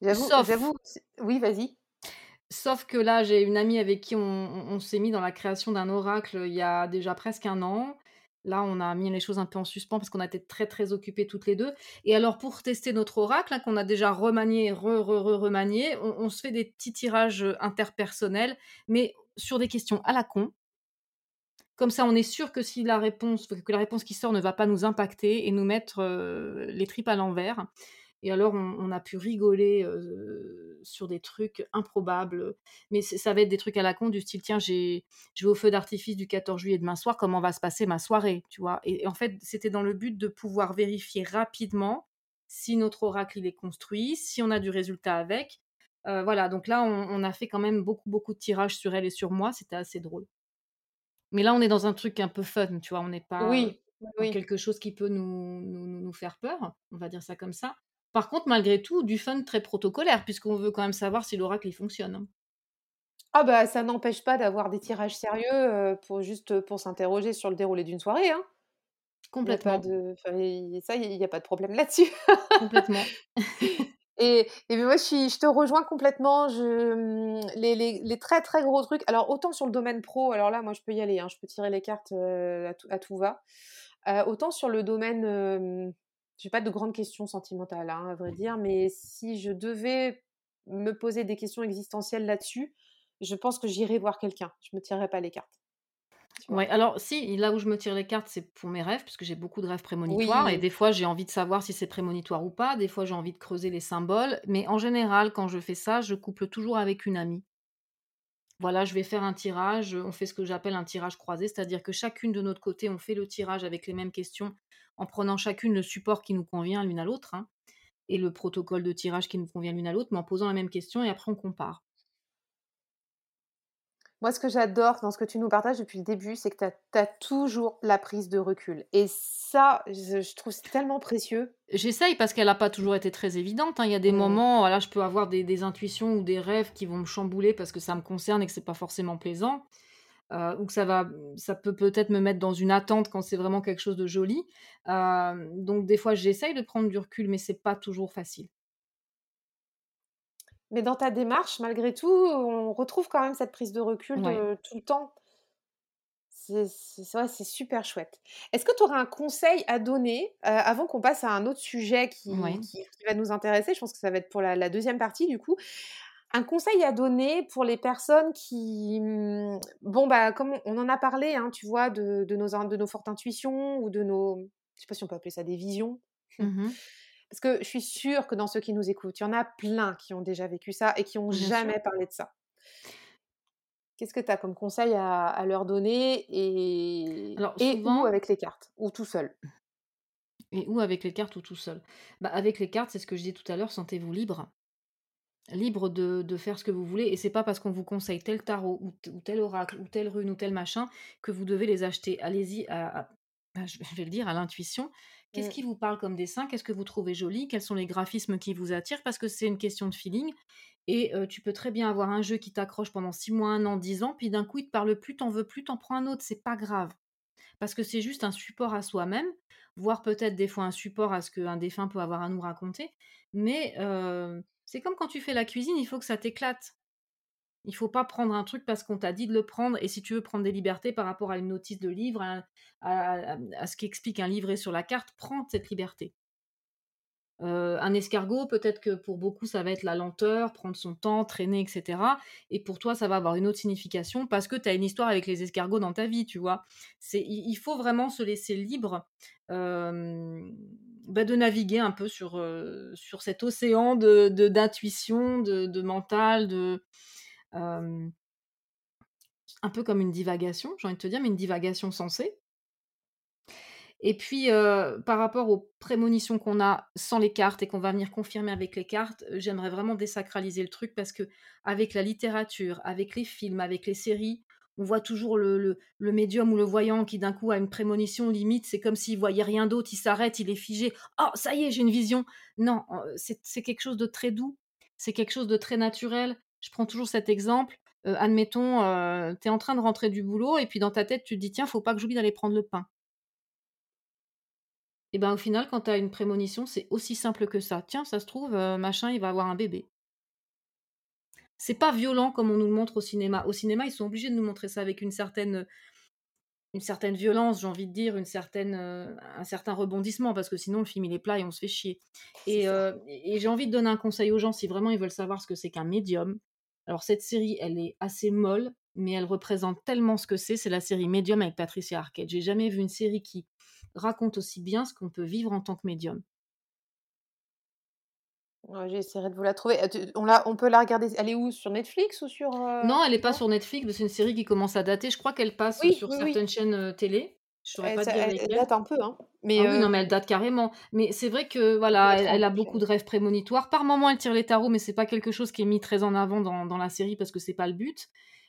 J'avoue oui, vas-y. sauf que là, j'ai une amie avec qui on on on s'est mis dans la création d'un oracle, il y a déjà presque un an. Là, on a mis les choses un peu en suspens parce qu'on a été très, très occupées toutes les 2 et alors pour tester notre oracle, là, qu'on a déjà remanié, re, re, re, remanié, on se fait des petits tirages, interpersonnels, mais sur des questions à la con. Comme ça, on est sûr que si la réponse qui sort ne va pas nous impacter et nous mettre, heu, les tripes à l'envers et alors on on a pu rigoler, sur des trucs improbables, mais ça va être des trucs à la con du style: «Tiens, j'ai je vais au feu d'artifice du 14 juillet demain soir, comment va se passer ma soirée?» tu vois? Et et en fait, c'était dans le but de pouvoir vérifier rapidement si notre oracle, il est construit, si on a du résultat avec. Voilà, donc là, on on a fait quand même beaucoup, beaucoup de tirages sur elle et sur moi, c'était assez drôle. Mais là, on est dans un truc un peu fun, tu vois? On n'est pas, Oui, quelque chose qui peut nous nous nous faire peur, on va dire ça comme ça. Par contre, malgré tout, du fun très protocolaire puisqu'on veut quand même savoir si l'oracle, il fonctionne, hein. Ah bah, ça n'empêche pas d'avoir des tirages sérieux, pour juste, pour s'interroger sur le déroulé d'une soirée, hein. Il y a pas Complètement, de enfin, il ça, il y a pas de problème là-dessus. complètement. [laughs] Et et mais moi, je suis je te rejoins complètement. Je, mmh, les les les très, très gros trucs alors autant sur le domaine pro, alors là, moi, je peux y aller, hein, je peux tirer les cartes, à tout à tout va. Autant sur le domaine, j'ai pas de grandes questions sentimentales, hein, à vrai dire, mais si je devais me poser des questions existentielles là-dessus, je pense que j'irais voir quelqu'un. Je me tirerais pas les cartes, Ouais, alors si, là où je me tire les cartes, c'est pour mes rêves, puisque j'ai beaucoup de rêves prémonitoires et des fois, j'ai envie de savoir si c'est prémonitoire ou pas, des fois, j'ai envie de creuser les symboles, mais en général, quand je fais ça, je couple toujours avec une amie. Voilà, je vais faire un tirage, on fait ce que j'appelle un tirage croisé, c'est-à-dire que chacune de notre côté, on fait le tirage avec les mêmes questions, en prenant chacune le support qui nous convient l'une à l'autre, hein, et le protocole de tirage qui nous convient l'une à l'autre, mais en posant la même question et après on compare. Moi, ce que j'adore dans ce que tu nous partages depuis le début, c'est que tu as toujours la prise de recul et ça, je je trouve c'est tellement précieux. J'essaye parce qu'elle n'a pas toujours été très évidente, hein. Il y a des Mmh. moments, voilà, je peux avoir des des intuitions ou des rêves qui vont me chambouler parce que ça me concerne et que c'est pas forcément plaisant, heu, ou que ça va ça peut peut-être me mettre dans une attente quand c'est vraiment quelque chose de joli. Hem, donc des fois, j'essaye de prendre du recul, mais c'est pas toujours facile. Mais dans ta démarche, malgré tout, on retrouve quand même cette prise de recul Ouais. de tout le temps. C'est ouais, super chouette. Est-ce que tu aurais un conseil à donner, avant qu'on passe à un autre sujet qui Ouais. qui qui va nous intéresser? Je pense que ça va être pour la la 2 partie du coup. Un conseil à donner pour les personnes qui, mmh, bon, bah, comme on on en a parlé, hein, tu vois, de de nos in de nos fortes intuitions ou de nos je sais pas si on peut appeler ça des visions? Mmh Parce que je suis sûre que dans ceux qui nous écoutent, il y en a plein qui ont déjà vécu ça et qui ont Bien sûr. jamais parlé de ça. Qu'est-ce que tu as comme conseil à à leur donner et Alors et ou avec les cartes? Ou tout seul? et ou avec les cartes ou tout seul? Bah, avec les cartes, c'est ce que je disais tout à l'heure, sentez-vous libre. Libre de de faire ce que vous voulez et c'est pas parce qu'on vous conseille tel tarot ou tel oracle ou telle rune ou tel machin que vous devez les acheter. Allez-y à à je je vais le dire, à l'intuition. Qu'est-ce Mmh. qui vous parle comme dessin? Qu'est-ce que vous trouvez joli? Quels sont les graphismes qui vous attirent? Parce que c'est une question de feeling et tu peux très bien avoir un jeu qui t'accroche pendant 6 mois, un an, 10 ans, puis d'un coup, il te parle plus, t'en veux plus, t'en prends un autre, c'est pas grave. Parce que c'est juste un support à soi-même, voire peut-être des fois un support à ce qu'un défunt peut avoir à nous raconter. Mais c'est comme quand tu fais la cuisine, il faut que ça t'éclate. Il faut pas prendre un truc parce qu'on t'a dit de le prendre et si tu veux prendre des libertés par rapport à une notice de livre, à ce qu'explique un livret sur la carte, prends cette liberté. un escargot, peut-être que pour beaucoup, ça va être la lenteur, prendre son temps, traîner, etc. Et pour toi, ça va avoir une autre signification parce que tu as une histoire avec les escargots dans ta vie, tu vois. Il faut vraiment se laisser libre bah, de naviguer un peu sur, sur cet océan d'intuition, de, mental, de... un peu comme une divagation, j'ai envie de te dire, mais une divagation sensée. Et puis, par rapport aux prémonitions qu'on a sans les cartes et qu'on va venir confirmer avec les cartes, j'aimerais vraiment désacraliser le truc parce que avec la littérature, avec les films, avec les séries, on voit toujours le, médium ou le voyant qui d'un coup a une prémonition limite, c'est comme s'il voyait rien d'autre, il s'arrête, il est figé. Oh, ça y est, j'ai une vision. Non, c'est quelque chose de très doux, c'est quelque chose de très naturel. Je prends toujours cet exemple. admettons, tu es en train de rentrer du boulot et puis dans ta tête, tu te dis tiens, faut pas que j'oublie d'aller prendre le pain. Et ben au final, quand tu une prémonition, c'est aussi simple que ça. Tiens, ça se trouve, machin, il va avoir un bébé. C'est pas violent comme on nous le montre au cinéma. Au cinéma, ils sont obligés de nous montrer ça avec une certaine, une certaine violence, j'ai envie de dire, une certaine, un certain rebondissement, parce que sinon le film il est plat et on se fait chier. Et, et j'ai envie de donner un conseil aux gens si vraiment ils veulent savoir ce que c'est qu'un médium. Alors cette série, elle est assez molle, mais elle représente tellement ce que c'est. C'est la série Medium avec Patricia Arquette. J'ai jamais vu une série qui raconte aussi bien ce qu'on peut vivre en tant que médium. J'essaierai de vous la trouver. Euh, on, on peut la regarder. Elle est où? Sur Netflix ou sur. Euh, non, elle n'est pas sur Netflix, mais c'est une série qui commence à dater. Je crois qu'elle passe sur certaines chaînes euh, télé. Je saurais pas dire elle, date un peu, hein. Mais ah oui, non, mais elle date carrément. Mais c'est vrai que voilà, elle, a beaucoup de rêves prémonitoires. Par moments, elle tire les tarots, mais c'est pas quelque chose qui est mis très en avant dans, dans la série parce que c'est pas le but.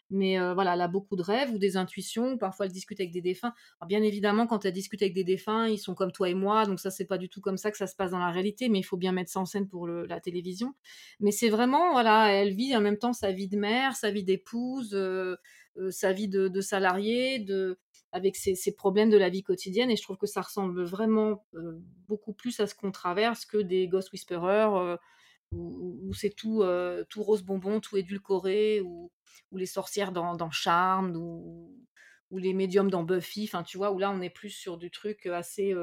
Mais voilà, elle a beaucoup de rêves ou des intuitions. Parfois, elle discute avec des défunts. bien évidemment, quand elle discute avec des défunts, ils sont comme toi et moi. Donc ça, c'est pas du tout comme ça que ça se passe dans la réalité. Mais il faut bien mettre ça en scène pour la télévision. Mais c'est vraiment, voilà, elle vit en même temps sa vie de mère, sa vie d'épouse, sa vie de, de salarié, de, avec ses, problèmes de la vie quotidienne. Et je trouve que ça ressemble vraiment beaucoup plus à ce qu'on traverse que des Ghost Whisperers où, c'est tout, tout rose bonbon, tout édulcoré, ou, les sorcières dans, dans Charmed, ou, les médiums dans Buffy, enfin tu vois, où là on est plus sur du truc assez,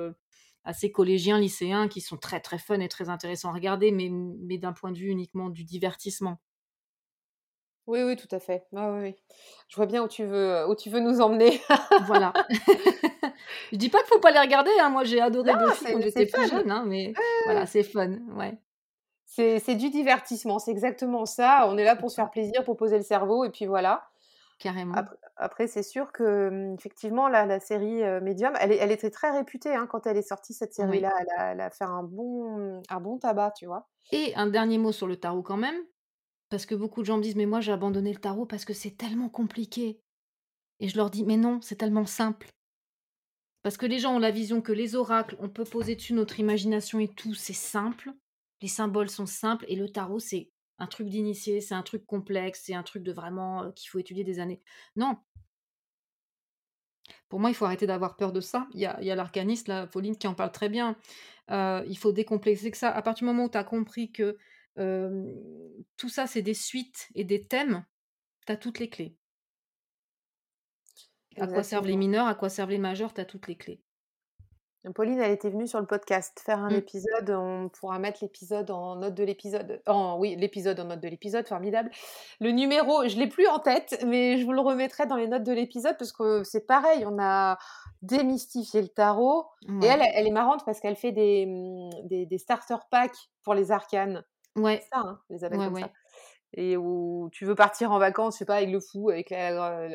assez collégien, lycéen, qui sont très très fun et très intéressants à regarder, mais, mais d'un point de vue uniquement du divertissement. Oui, oui, tout à fait. oui, Je vois bien où tu veux, où tu veux nous emmener. voilà. [laughs] [laughs] je dis pas qu'il faut pas les regarder. Hein. Moi, j'ai adoré Buffy quand j'étais plus jeune, hein, mais voilà, c'est fun. Ouais. C'est du divertissement, c'est exactement ça. On est là pour se faire plaisir, pour poser le cerveau, et puis voilà. Carrément. Après, c'est sûr que, mmh, effectivement, la, la série Medium, elle, elle, était très réputée hein, quand elle est sortie, cette série-là. Elle, a fait un bon, un bon tabac, tu vois. Et un dernier mot sur le tarot quand même, parce que beaucoup de gens me disent, mais moi j'ai abandonné le tarot parce que c'est tellement compliqué. Et je leur dis, mais non, c'est tellement simple. Parce que les gens ont la vision que les oracles, on peut poser dessus notre imagination et tout, c'est simple les symboles sont simples et le tarot, c'est un truc d'initié, c'est un truc complexe, c'est un truc de vraiment qu'il faut étudier des années. Non. Pour moi, il faut arrêter d'avoir peur de ça. Il y a, l'arcaniste, la Pauline, qui en parle très bien. il faut décomplexer que ça. À partir du moment où tu as compris que tout ça, c'est des suites et des thèmes, tu as toutes les clés. À quoi servent les mineurs, à quoi servent les majeurs, tu as toutes les clés. Pauline, elle était venue sur le podcast faire un mmh. épisode. On pourra mettre l'épisode en note de l'épisode. En, oui, l'épisode en note de l'épisode, formidable. Le numéro, je l'ai plus en tête, mais je vous le remettrai dans les notes de l'épisode parce que c'est pareil. On a démystifié le tarot. Et elle, elle est marrante parce qu'elle fait des, mmh, des, starter packs pour les arcanes. Ouais. C'est ça, hein, les appelle comme ça et où tu veux partir en vacances, je sais pas, avec le fou, avec la,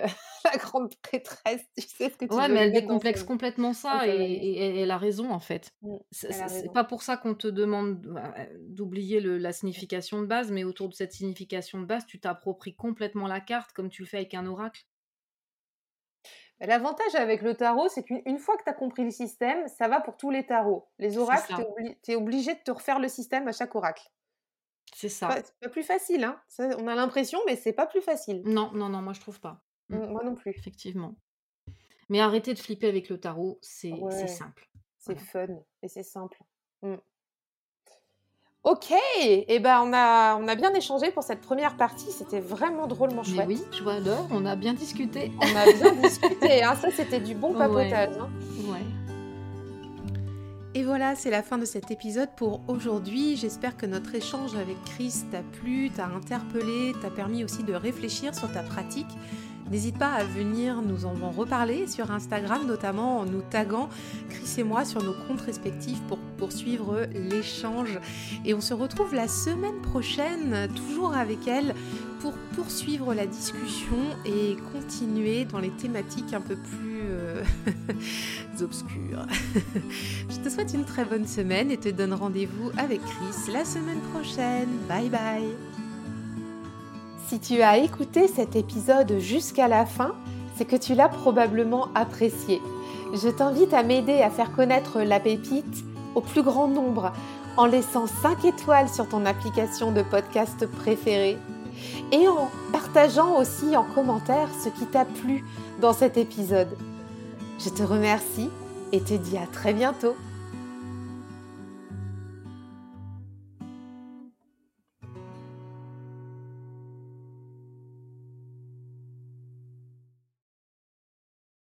[laughs] grande prêtresse, tu sais ce que tu ouais, mais elle décomplexe complètement ça et, elle a raison en fait. Mmh, c'est pas pour ça qu'on te demande bah, d'oublier la signification de base, mais autour de cette signification de base, tu t'appropries complètement la carte comme tu le fais avec un oracle. Bah, l'avantage avec le tarot, c'est qu'une fois que tu as compris le système, ça va pour tous les tarots. Les oracles, tu es obligé de te refaire le système à chaque oracle. C'est ça. C'est pas plus facile, hein. on a l'impression, mais c'est pas plus facile. Non, non, non, moi je trouve pas. Mmh. moi non plus. Effectivement. Mais arrêtez de flipper avec le tarot, c'est simple. C'est fun et c'est simple. Mmh. Ok, et eh ben on a, on a bien échangé pour cette première partie, c'était vraiment drôlement chouette. oui, je vois alors, on a bien discuté. On a bien discuté, hein. ça c'était du bon [laughs] papotage. Hein. ouais. Et voilà, c'est la fin de cet épisode pour aujourd'hui. J'espère que notre échange avec Chris t'a plu, t'a interpellé, t'a permis aussi de réfléchir sur ta pratique. N'hésite pas à venir nous en reparler sur Instagram, notamment en nous taguant Chris et moi sur nos comptes respectifs pour poursuivre l'échange. Et on se retrouve la semaine prochaine, toujours avec elle, pour poursuivre la discussion et continuer dans les thématiques un peu plus euh, [laughs] obscures. Je te souhaite une très bonne semaine et te donne rendez-vous avec Chris la semaine prochaine. Bye bye Si tu as écouté cet épisode jusqu'à la fin, c'est que tu l'as probablement apprécié. Je t'invite à m'aider à faire connaître la pépite au plus grand nombre en laissant 5 étoiles sur ton application de podcast préférée et en partageant aussi en commentaire ce qui t'a plu dans cet épisode. Je te remercie et te dis à très bientôt.